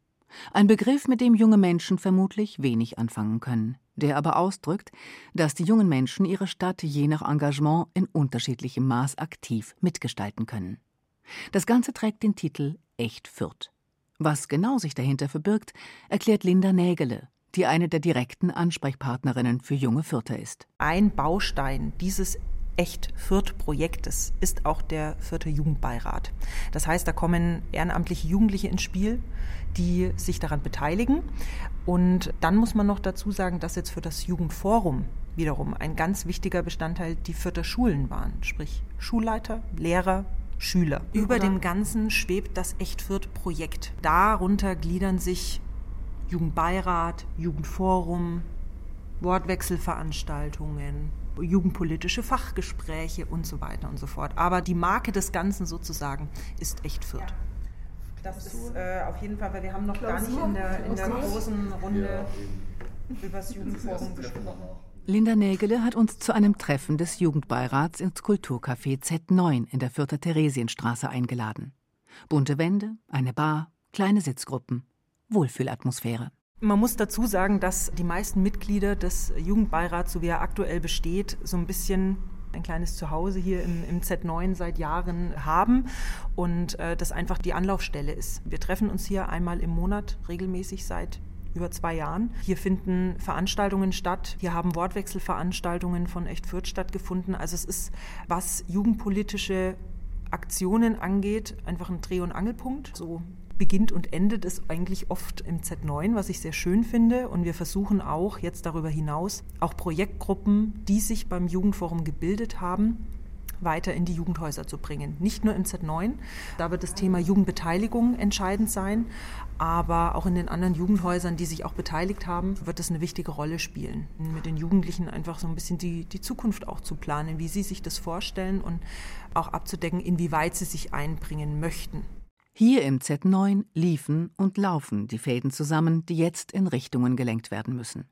Ein Begriff, mit dem junge Menschen vermutlich wenig anfangen können, der aber ausdrückt, dass die jungen Menschen ihre Stadt je nach Engagement in unterschiedlichem Maß aktiv mitgestalten können. Das Ganze trägt den Titel Echt Fürth. Was genau sich dahinter verbirgt, erklärt Linda Nägele, die eine der direkten Ansprechpartnerinnen für junge Fürther ist. Ein Baustein dieses Echt Fürth Projektes ist auch der Fürther Jugendbeirat. Das heißt, da kommen ehrenamtliche Jugendliche ins Spiel, die sich daran beteiligen. Und dann muss man noch dazu sagen, dass jetzt für das Jugendforum wiederum ein ganz wichtiger Bestandteil die Fürther Schulen waren, sprich Schulleiter, Lehrer, Schüler. Über dem Ganzen schwebt das Echt Fürth Projekt. Darunter gliedern sich Jugendbeirat, Jugendforum, Wortwechselveranstaltungen, jugendpolitische Fachgespräche und so weiter und so fort. Aber die Marke des Ganzen sozusagen ist Echt Fürth. Das ist äh, auf jeden Fall, weil wir haben noch gar nicht in der, in der großen Runde über das Jugendforum gesprochen. Linda Nägele hat uns zu einem Treffen des Jugendbeirats ins Kulturcafé Z9 in der Fürther Theresienstraße eingeladen. Bunte Wände, eine Bar, kleine Sitzgruppen, Wohlfühlatmosphäre. Man muss dazu sagen, dass die meisten Mitglieder des Jugendbeirats, so wie er aktuell besteht, so ein bisschen ein kleines Zuhause hier im, im Z9 seit Jahren haben und äh, das einfach die Anlaufstelle ist. Wir treffen uns hier einmal im Monat regelmäßig seit über zwei Jahren. Hier finden Veranstaltungen statt. Hier haben Wortwechselveranstaltungen von Echt Fürth stattgefunden. Also es ist, was jugendpolitische Aktionen angeht, einfach ein Dreh- und Angelpunkt. So beginnt und endet es eigentlich oft im Z9, was ich sehr schön finde. Und wir versuchen auch jetzt darüber hinaus auch Projektgruppen, die sich beim Jugendforum gebildet haben, weiter in die Jugendhäuser zu bringen. Nicht nur im Z9, da wird das Thema Jugendbeteiligung entscheidend sein, aber auch in den anderen Jugendhäusern, die sich auch beteiligt haben, wird es eine wichtige Rolle spielen. Mit den Jugendlichen einfach so ein bisschen die, die Zukunft auch zu planen, wie sie sich das vorstellen und auch abzudecken, inwieweit sie sich einbringen möchten. Hier im Z9 liefen und laufen die Fäden zusammen, die jetzt in Richtungen gelenkt werden müssen.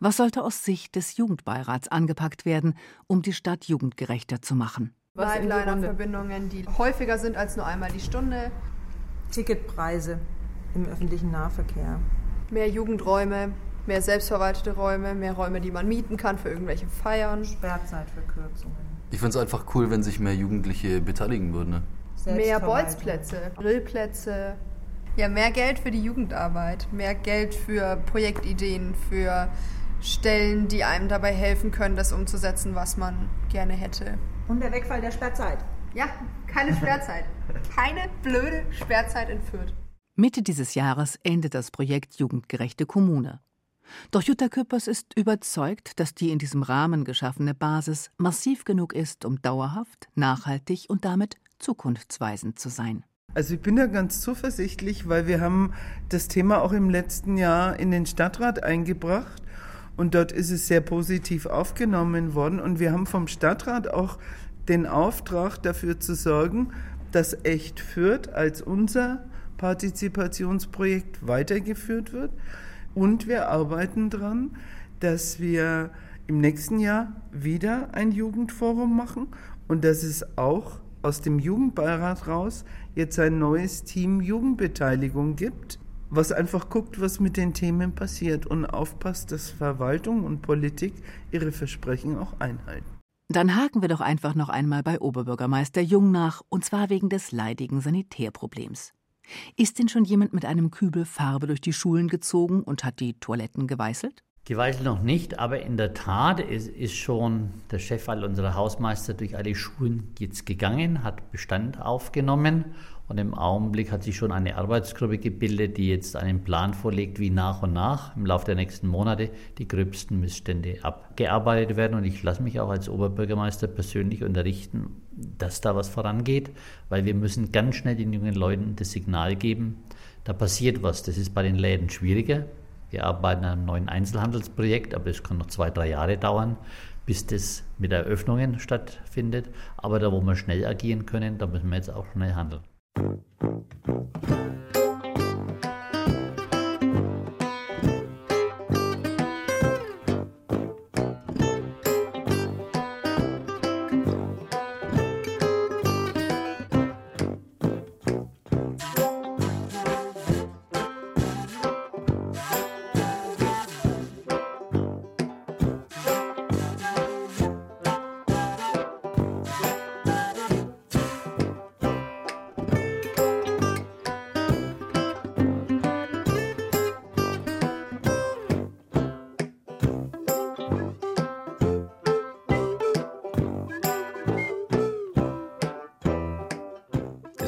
Was sollte aus Sicht des Jugendbeirats angepackt werden, um die Stadt jugendgerechter zu machen? Nightliner-Verbindungen, die häufiger sind als nur einmal die Stunde. Ticketpreise im öffentlichen Nahverkehr. Mehr Jugendräume, mehr selbstverwaltete Räume, mehr Räume, die man mieten kann für irgendwelche Feiern. Sperrzeitverkürzungen. Ich finde es einfach cool, wenn sich mehr Jugendliche beteiligen würden. Ne? Mehr Bolzplätze, Grillplätze, ja, mehr Geld für die Jugendarbeit, mehr Geld für Projektideen, für Stellen, die einem dabei helfen können, das umzusetzen, was man gerne hätte. Und der Wegfall der Sperrzeit. Ja, keine Sperrzeit. Keine blöde Sperrzeit in Fürth. Mitte dieses Jahres endet das Projekt Jugendgerechte Kommune. Doch Jutta Küppers ist überzeugt, dass die in diesem Rahmen geschaffene Basis massiv genug ist, um dauerhaft, nachhaltig und damit zukunftsweisend zu sein. Also ich bin da ganz zuversichtlich, weil wir haben das Thema auch im letzten Jahr in den Stadtrat eingebracht und dort ist es sehr positiv aufgenommen worden. Und wir haben vom Stadtrat auch den Auftrag dafür zu sorgen, dass Echt Fürth als unser Partizipationsprojekt weitergeführt wird. Und wir arbeiten daran, dass wir im nächsten Jahr wieder ein Jugendforum machen und dass es auch aus dem Jugendbeirat raus jetzt ein neues Team Jugendbeteiligung gibt, was einfach guckt, was mit den Themen passiert und aufpasst, dass Verwaltung und Politik ihre Versprechen auch einhalten. Dann haken wir doch einfach noch einmal bei Oberbürgermeister Jung nach, und zwar wegen des leidigen Sanitärproblems. Ist denn schon jemand mit einem Kübel Farbe durch die Schulen gezogen und hat die Toiletten geweißelt? Geweißelt noch nicht, aber in der Tat ist, ist schon der Chef all unserer Hausmeister durch alle Schulen jetzt gegangen, hat Bestand aufgenommen und im Augenblick hat sich schon eine Arbeitsgruppe gebildet, die jetzt einen Plan vorlegt, wie nach und nach im Laufe der nächsten Monate die gröbsten Missstände abgearbeitet werden. Und ich lasse mich auch als Oberbürgermeister persönlich unterrichten, dass da was vorangeht, weil wir müssen ganz schnell den jungen Leuten das Signal geben, da passiert was. Das ist bei den Läden schwieriger. Wir arbeiten an einem neuen Einzelhandelsprojekt, aber es kann noch zwei, drei Jahre dauern, bis das mit Eröffnungen stattfindet. Aber da, wo wir schnell agieren können, da müssen wir jetzt auch schnell handeln.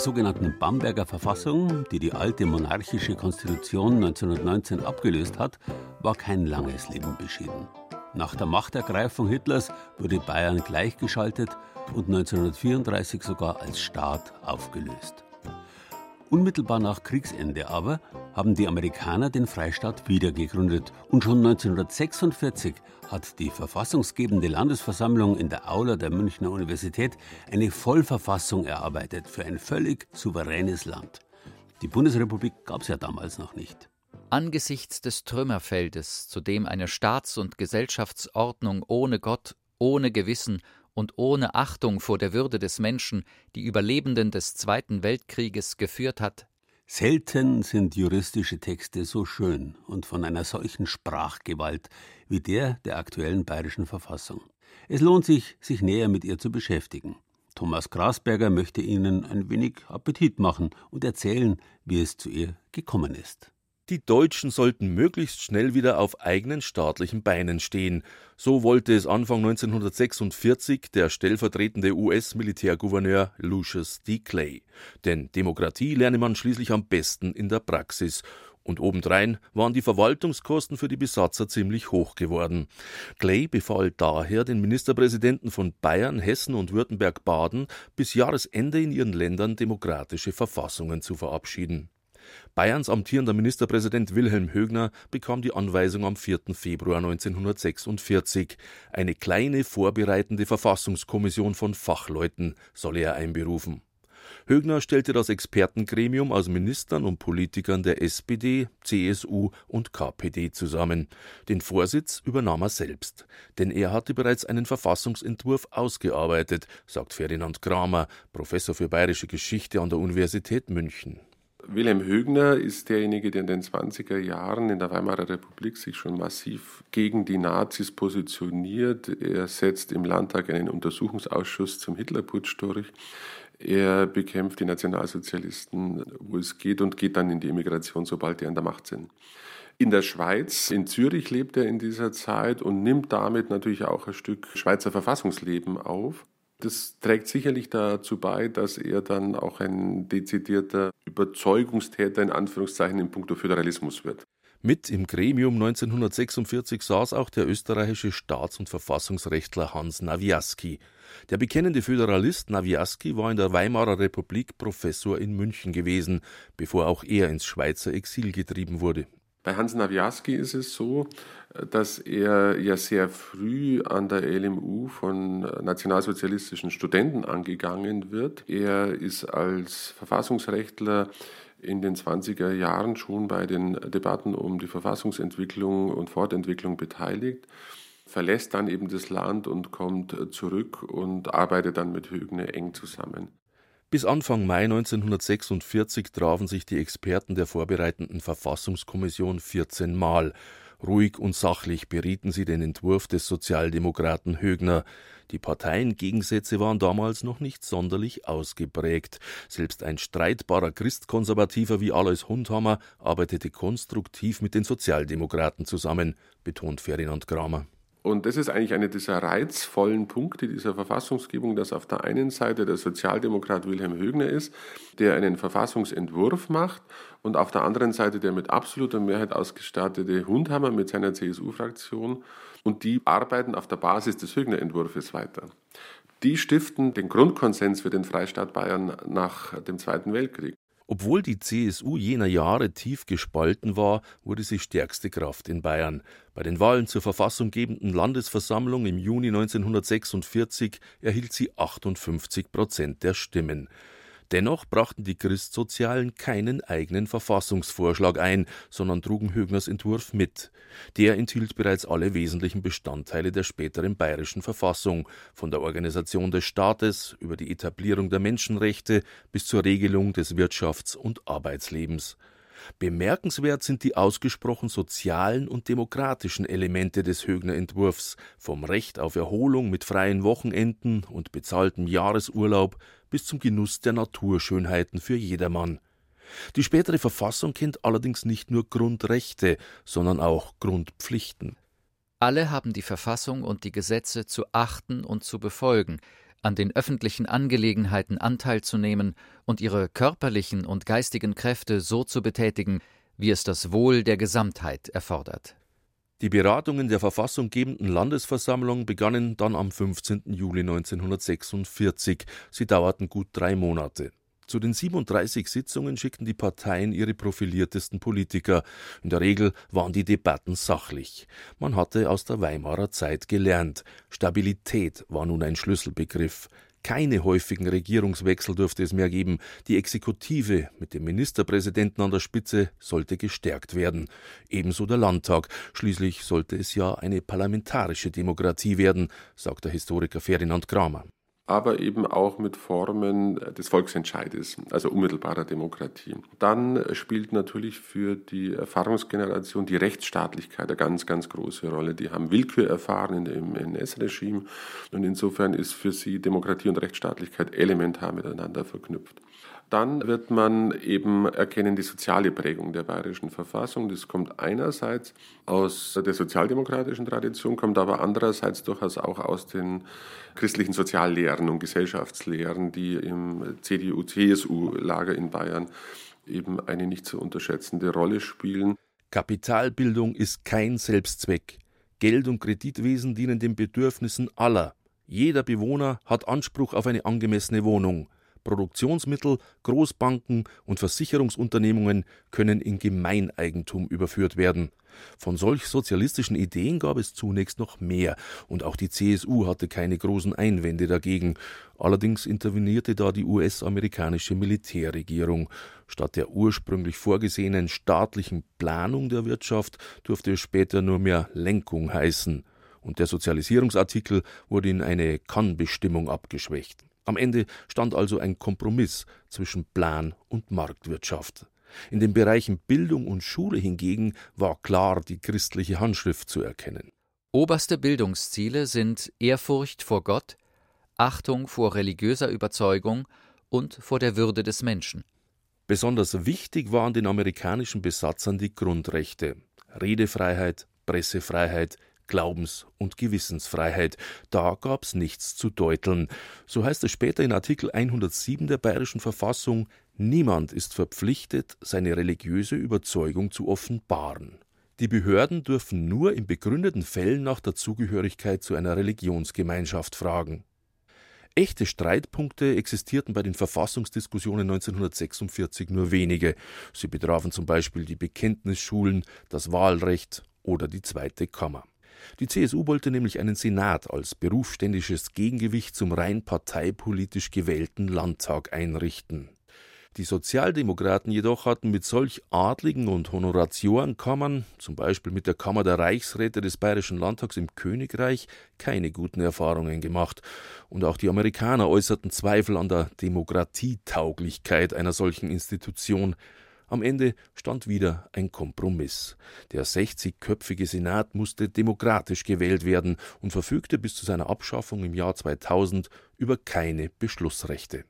Der sogenannten Bamberger Verfassung, die die alte monarchische Konstitution 1919 abgelöst hat, war kein langes Leben beschieden. Nach der Machtergreifung Hitlers wurde Bayern gleichgeschaltet und 1934 sogar als Staat aufgelöst. Unmittelbar nach Kriegsende aber haben die Amerikaner den Freistaat wiedergegründet und schon 1946 hat die verfassungsgebende Landesversammlung in der Aula der Münchner Universität eine Vollverfassung erarbeitet für ein völlig souveränes Land. Die Bundesrepublik gab es ja damals noch nicht. Angesichts des Trümmerfeldes, zu dem eine Staats- und Gesellschaftsordnung ohne Gott, ohne Gewissen und ohne Achtung vor der Würde des Menschen die Überlebenden des Zweiten Weltkrieges geführt hat, Selten sind juristische Texte so schön und von einer solchen Sprachgewalt wie der der aktuellen bayerischen Verfassung. Es lohnt sich, sich näher mit ihr zu beschäftigen. Thomas Grasberger möchte Ihnen ein wenig Appetit machen und erzählen, wie es zu ihr gekommen ist. Die Deutschen sollten möglichst schnell wieder auf eigenen staatlichen Beinen stehen. So wollte es Anfang 1946 der stellvertretende US-Militärgouverneur Lucius D. Clay. Denn Demokratie lerne man schließlich am besten in der Praxis. Und obendrein waren die Verwaltungskosten für die Besatzer ziemlich hoch geworden. Clay befahl daher den Ministerpräsidenten von Bayern, Hessen und Württemberg-Baden, bis Jahresende in ihren Ländern demokratische Verfassungen zu verabschieden. Bayerns amtierender Ministerpräsident Wilhelm Högner bekam die Anweisung am 4. Februar 1946. Eine kleine vorbereitende Verfassungskommission von Fachleuten solle er einberufen. Högner stellte das Expertengremium aus Ministern und Politikern der SPD, CSU und KPD zusammen. Den Vorsitz übernahm er selbst, denn er hatte bereits einen Verfassungsentwurf ausgearbeitet, sagt Ferdinand Kramer, Professor für bayerische Geschichte an der Universität München. Wilhelm Högner ist derjenige, der in den 20er Jahren in der Weimarer Republik sich schon massiv gegen die Nazis positioniert. Er setzt im Landtag einen Untersuchungsausschuss zum Hitlerputsch durch. Er bekämpft die Nationalsozialisten, wo es geht, und geht dann in die Immigration, sobald die an der Macht sind. In der Schweiz, in Zürich lebt er in dieser Zeit und nimmt damit natürlich auch ein Stück Schweizer Verfassungsleben auf. Das trägt sicherlich dazu bei, dass er dann auch ein dezidierter Überzeugungstäter in Anführungszeichen in puncto Föderalismus wird. Mit im Gremium 1946 saß auch der österreichische Staats- und Verfassungsrechtler Hans Nawiaski. Der bekennende Föderalist Nawiaski war in der Weimarer Republik Professor in München gewesen, bevor auch er ins Schweizer Exil getrieben wurde. Bei Hans Nawiaski ist es so, dass er ja sehr früh an der LMU von nationalsozialistischen Studenten angegangen wird. Er ist als Verfassungsrechtler in den 20er Jahren schon bei den Debatten um die Verfassungsentwicklung und Fortentwicklung beteiligt, verlässt dann eben das Land und kommt zurück und arbeitet dann mit Högner eng zusammen. Bis Anfang Mai 1946 trafen sich die Experten der vorbereitenden Verfassungskommission 14 Mal. Ruhig und sachlich berieten sie den Entwurf des Sozialdemokraten Högner. Die Parteiengegensätze waren damals noch nicht sonderlich ausgeprägt. Selbst ein streitbarer Christkonservativer wie Alois Hundhammer arbeitete konstruktiv mit den Sozialdemokraten zusammen, betont Ferdinand Kramer. Und das ist eigentlich einer dieser reizvollen Punkte dieser Verfassungsgebung, dass auf der einen Seite der Sozialdemokrat Wilhelm Högner ist, der einen Verfassungsentwurf macht, und auf der anderen Seite der mit absoluter Mehrheit ausgestattete Hundhammer mit seiner CSU-Fraktion. Und die arbeiten auf der Basis des Högner-Entwurfs weiter. Die stiften den Grundkonsens für den Freistaat Bayern nach dem Zweiten Weltkrieg. Obwohl die CSU jener Jahre tief gespalten war, wurde sie stärkste Kraft in Bayern. Bei den Wahlen zur verfassunggebenden Landesversammlung im Juni 1946 erhielt sie 58 Prozent der Stimmen. Dennoch brachten die Christsozialen keinen eigenen Verfassungsvorschlag ein, sondern trugen Högners Entwurf mit. Der enthielt bereits alle wesentlichen Bestandteile der späteren bayerischen Verfassung, von der Organisation des Staates über die Etablierung der Menschenrechte bis zur Regelung des Wirtschafts- und Arbeitslebens. Bemerkenswert sind die ausgesprochen sozialen und demokratischen Elemente des Högner Entwurfs, vom Recht auf Erholung mit freien Wochenenden und bezahltem Jahresurlaub bis zum Genuss der Naturschönheiten für jedermann. Die spätere Verfassung kennt allerdings nicht nur Grundrechte, sondern auch Grundpflichten. Alle haben die Verfassung und die Gesetze zu achten und zu befolgen, an den öffentlichen Angelegenheiten Anteil zu nehmen und ihre körperlichen und geistigen Kräfte so zu betätigen, wie es das Wohl der Gesamtheit erfordert. Die Beratungen der verfassunggebenden Landesversammlung begannen dann am 15. Juli 1946. Sie dauerten gut drei Monate. Zu den 37 Sitzungen schickten die Parteien ihre profiliertesten Politiker. In der Regel waren die Debatten sachlich. Man hatte aus der Weimarer Zeit gelernt. Stabilität war nun ein Schlüsselbegriff. Keine häufigen Regierungswechsel dürfte es mehr geben. Die Exekutive mit dem Ministerpräsidenten an der Spitze sollte gestärkt werden. Ebenso der Landtag. Schließlich sollte es ja eine parlamentarische Demokratie werden, sagt der Historiker Ferdinand Kramer aber eben auch mit Formen des Volksentscheides, also unmittelbarer Demokratie. Dann spielt natürlich für die Erfahrungsgeneration die Rechtsstaatlichkeit eine ganz, ganz große Rolle. Die haben Willkür erfahren in dem NS-Regime und insofern ist für sie Demokratie und Rechtsstaatlichkeit elementar miteinander verknüpft. Dann wird man eben erkennen die soziale Prägung der bayerischen Verfassung. Das kommt einerseits aus der sozialdemokratischen Tradition, kommt aber andererseits durchaus auch aus den christlichen Soziallehren und Gesellschaftslehren, die im CDU-CSU-Lager in Bayern eben eine nicht zu unterschätzende Rolle spielen. Kapitalbildung ist kein Selbstzweck. Geld- und Kreditwesen dienen den Bedürfnissen aller. Jeder Bewohner hat Anspruch auf eine angemessene Wohnung. Produktionsmittel, Großbanken und Versicherungsunternehmungen können in Gemeineigentum überführt werden. Von solch sozialistischen Ideen gab es zunächst noch mehr, und auch die CSU hatte keine großen Einwände dagegen. Allerdings intervenierte da die US-amerikanische Militärregierung. Statt der ursprünglich vorgesehenen staatlichen Planung der Wirtschaft durfte es später nur mehr Lenkung heißen, und der Sozialisierungsartikel wurde in eine Kannbestimmung abgeschwächt. Am Ende stand also ein Kompromiss zwischen Plan und Marktwirtschaft. In den Bereichen Bildung und Schule hingegen war klar die christliche Handschrift zu erkennen. Oberste Bildungsziele sind Ehrfurcht vor Gott, Achtung vor religiöser Überzeugung und vor der Würde des Menschen. Besonders wichtig waren den amerikanischen Besatzern die Grundrechte Redefreiheit, Pressefreiheit, Glaubens- und Gewissensfreiheit. Da gab's nichts zu deuteln. So heißt es später in Artikel 107 der Bayerischen Verfassung, niemand ist verpflichtet, seine religiöse Überzeugung zu offenbaren. Die Behörden dürfen nur in begründeten Fällen nach der Zugehörigkeit zu einer Religionsgemeinschaft fragen. Echte Streitpunkte existierten bei den Verfassungsdiskussionen 1946 nur wenige. Sie betrafen zum Beispiel die Bekenntnisschulen, das Wahlrecht oder die zweite Kammer. Die CSU wollte nämlich einen Senat als berufsständisches Gegengewicht zum rein parteipolitisch gewählten Landtag einrichten. Die Sozialdemokraten jedoch hatten mit solch adligen und Honoratiorenkammern, zum Beispiel mit der Kammer der Reichsräte des Bayerischen Landtags im Königreich, keine guten Erfahrungen gemacht. Und auch die Amerikaner äußerten Zweifel an der Demokratietauglichkeit einer solchen Institution. Am Ende stand wieder ein Kompromiss. Der 60-köpfige Senat musste demokratisch gewählt werden und verfügte bis zu seiner Abschaffung im Jahr 2000 über keine Beschlussrechte.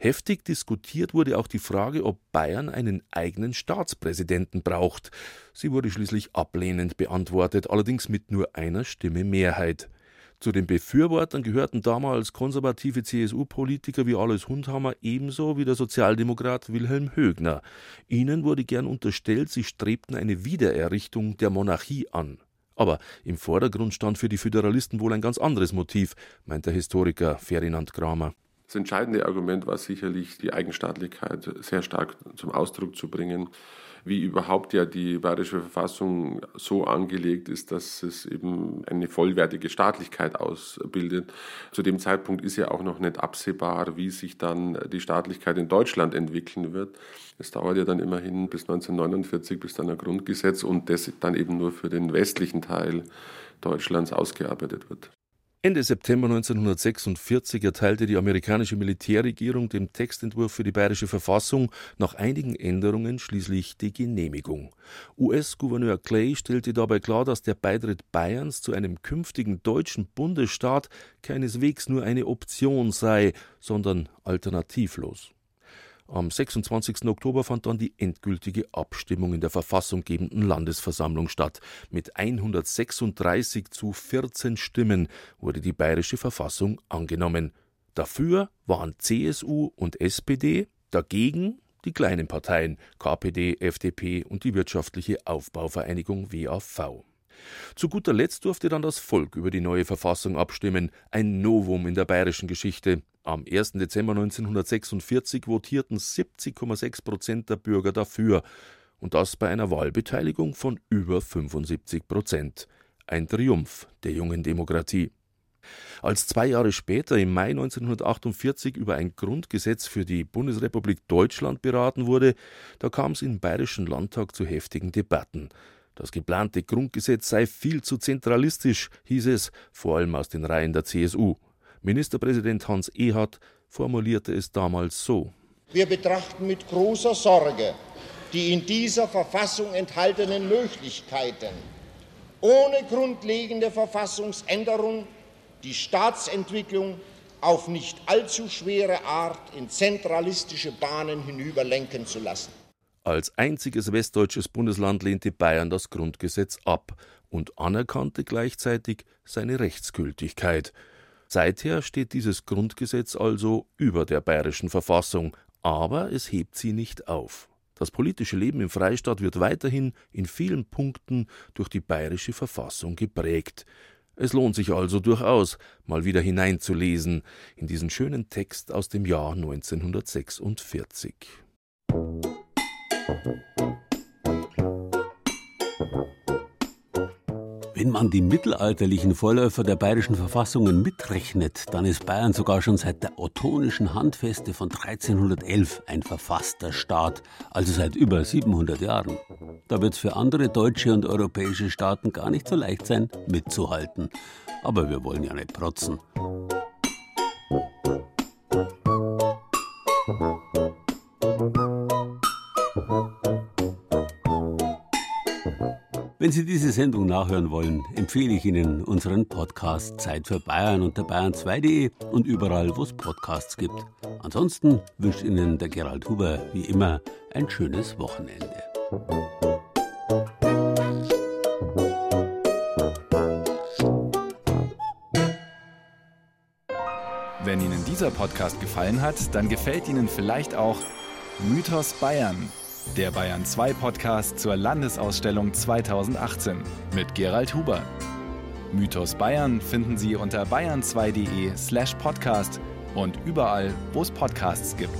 Heftig diskutiert wurde auch die Frage, ob Bayern einen eigenen Staatspräsidenten braucht. Sie wurde schließlich ablehnend beantwortet, allerdings mit nur einer Stimme Mehrheit. Zu den Befürwortern gehörten damals konservative CSU-Politiker wie Alois Hundhammer ebenso wie der Sozialdemokrat Wilhelm Högner. Ihnen wurde gern unterstellt, sie strebten eine Wiedererrichtung der Monarchie an. Aber im Vordergrund stand für die Föderalisten wohl ein ganz anderes Motiv, meint der Historiker Ferdinand Kramer. Das entscheidende Argument war sicherlich, die Eigenstaatlichkeit sehr stark zum Ausdruck zu bringen wie überhaupt ja die bayerische Verfassung so angelegt ist, dass es eben eine vollwertige Staatlichkeit ausbildet. Zu dem Zeitpunkt ist ja auch noch nicht absehbar, wie sich dann die Staatlichkeit in Deutschland entwickeln wird. Es dauert ja dann immerhin bis 1949, bis dann ein Grundgesetz und das dann eben nur für den westlichen Teil Deutschlands ausgearbeitet wird. Ende September 1946 erteilte die amerikanische Militärregierung dem Textentwurf für die bayerische Verfassung nach einigen Änderungen schließlich die Genehmigung. US-Gouverneur Clay stellte dabei klar, dass der Beitritt Bayerns zu einem künftigen deutschen Bundesstaat keineswegs nur eine Option sei, sondern alternativlos. Am 26. Oktober fand dann die endgültige Abstimmung in der verfassunggebenden Landesversammlung statt. Mit 136 zu 14 Stimmen wurde die bayerische Verfassung angenommen. Dafür waren CSU und SPD, dagegen die kleinen Parteien KPD, FDP und die wirtschaftliche Aufbauvereinigung WAV. Zu guter Letzt durfte dann das Volk über die neue Verfassung abstimmen, ein Novum in der bayerischen Geschichte. Am 1. Dezember 1946 votierten 70,6 Prozent der Bürger dafür, und das bei einer Wahlbeteiligung von über 75 Prozent. Ein Triumph der jungen Demokratie. Als zwei Jahre später, im Mai 1948, über ein Grundgesetz für die Bundesrepublik Deutschland beraten wurde, da kam es im Bayerischen Landtag zu heftigen Debatten. Das geplante Grundgesetz sei viel zu zentralistisch, hieß es, vor allem aus den Reihen der CSU. Ministerpräsident Hans Ehard formulierte es damals so. Wir betrachten mit großer Sorge die in dieser Verfassung enthaltenen Möglichkeiten, ohne grundlegende Verfassungsänderung die Staatsentwicklung auf nicht allzu schwere Art in zentralistische Bahnen hinüberlenken zu lassen. Als einziges westdeutsches Bundesland lehnte Bayern das Grundgesetz ab und anerkannte gleichzeitig seine Rechtsgültigkeit. Seither steht dieses Grundgesetz also über der bayerischen Verfassung, aber es hebt sie nicht auf. Das politische Leben im Freistaat wird weiterhin in vielen Punkten durch die bayerische Verfassung geprägt. Es lohnt sich also durchaus, mal wieder hineinzulesen in diesen schönen Text aus dem Jahr 1946. Wenn man die mittelalterlichen Vorläufer der bayerischen Verfassungen mitrechnet, dann ist Bayern sogar schon seit der ottonischen Handfeste von 1311 ein verfasster Staat, also seit über 700 Jahren. Da wird es für andere deutsche und europäische Staaten gar nicht so leicht sein, mitzuhalten. Aber wir wollen ja nicht protzen. Wenn Sie diese Sendung nachhören wollen, empfehle ich Ihnen unseren Podcast Zeit für Bayern unter bayern2.de und überall, wo es Podcasts gibt. Ansonsten wünscht Ihnen der Gerald Huber wie immer ein schönes Wochenende. Wenn Ihnen dieser Podcast gefallen hat, dann gefällt Ihnen vielleicht auch Mythos Bayern der Bayern 2 Podcast zur Landesausstellung 2018 mit Gerald Huber. Mythos Bayern finden Sie unter bayern2.de/slash podcast und überall, wo es Podcasts gibt.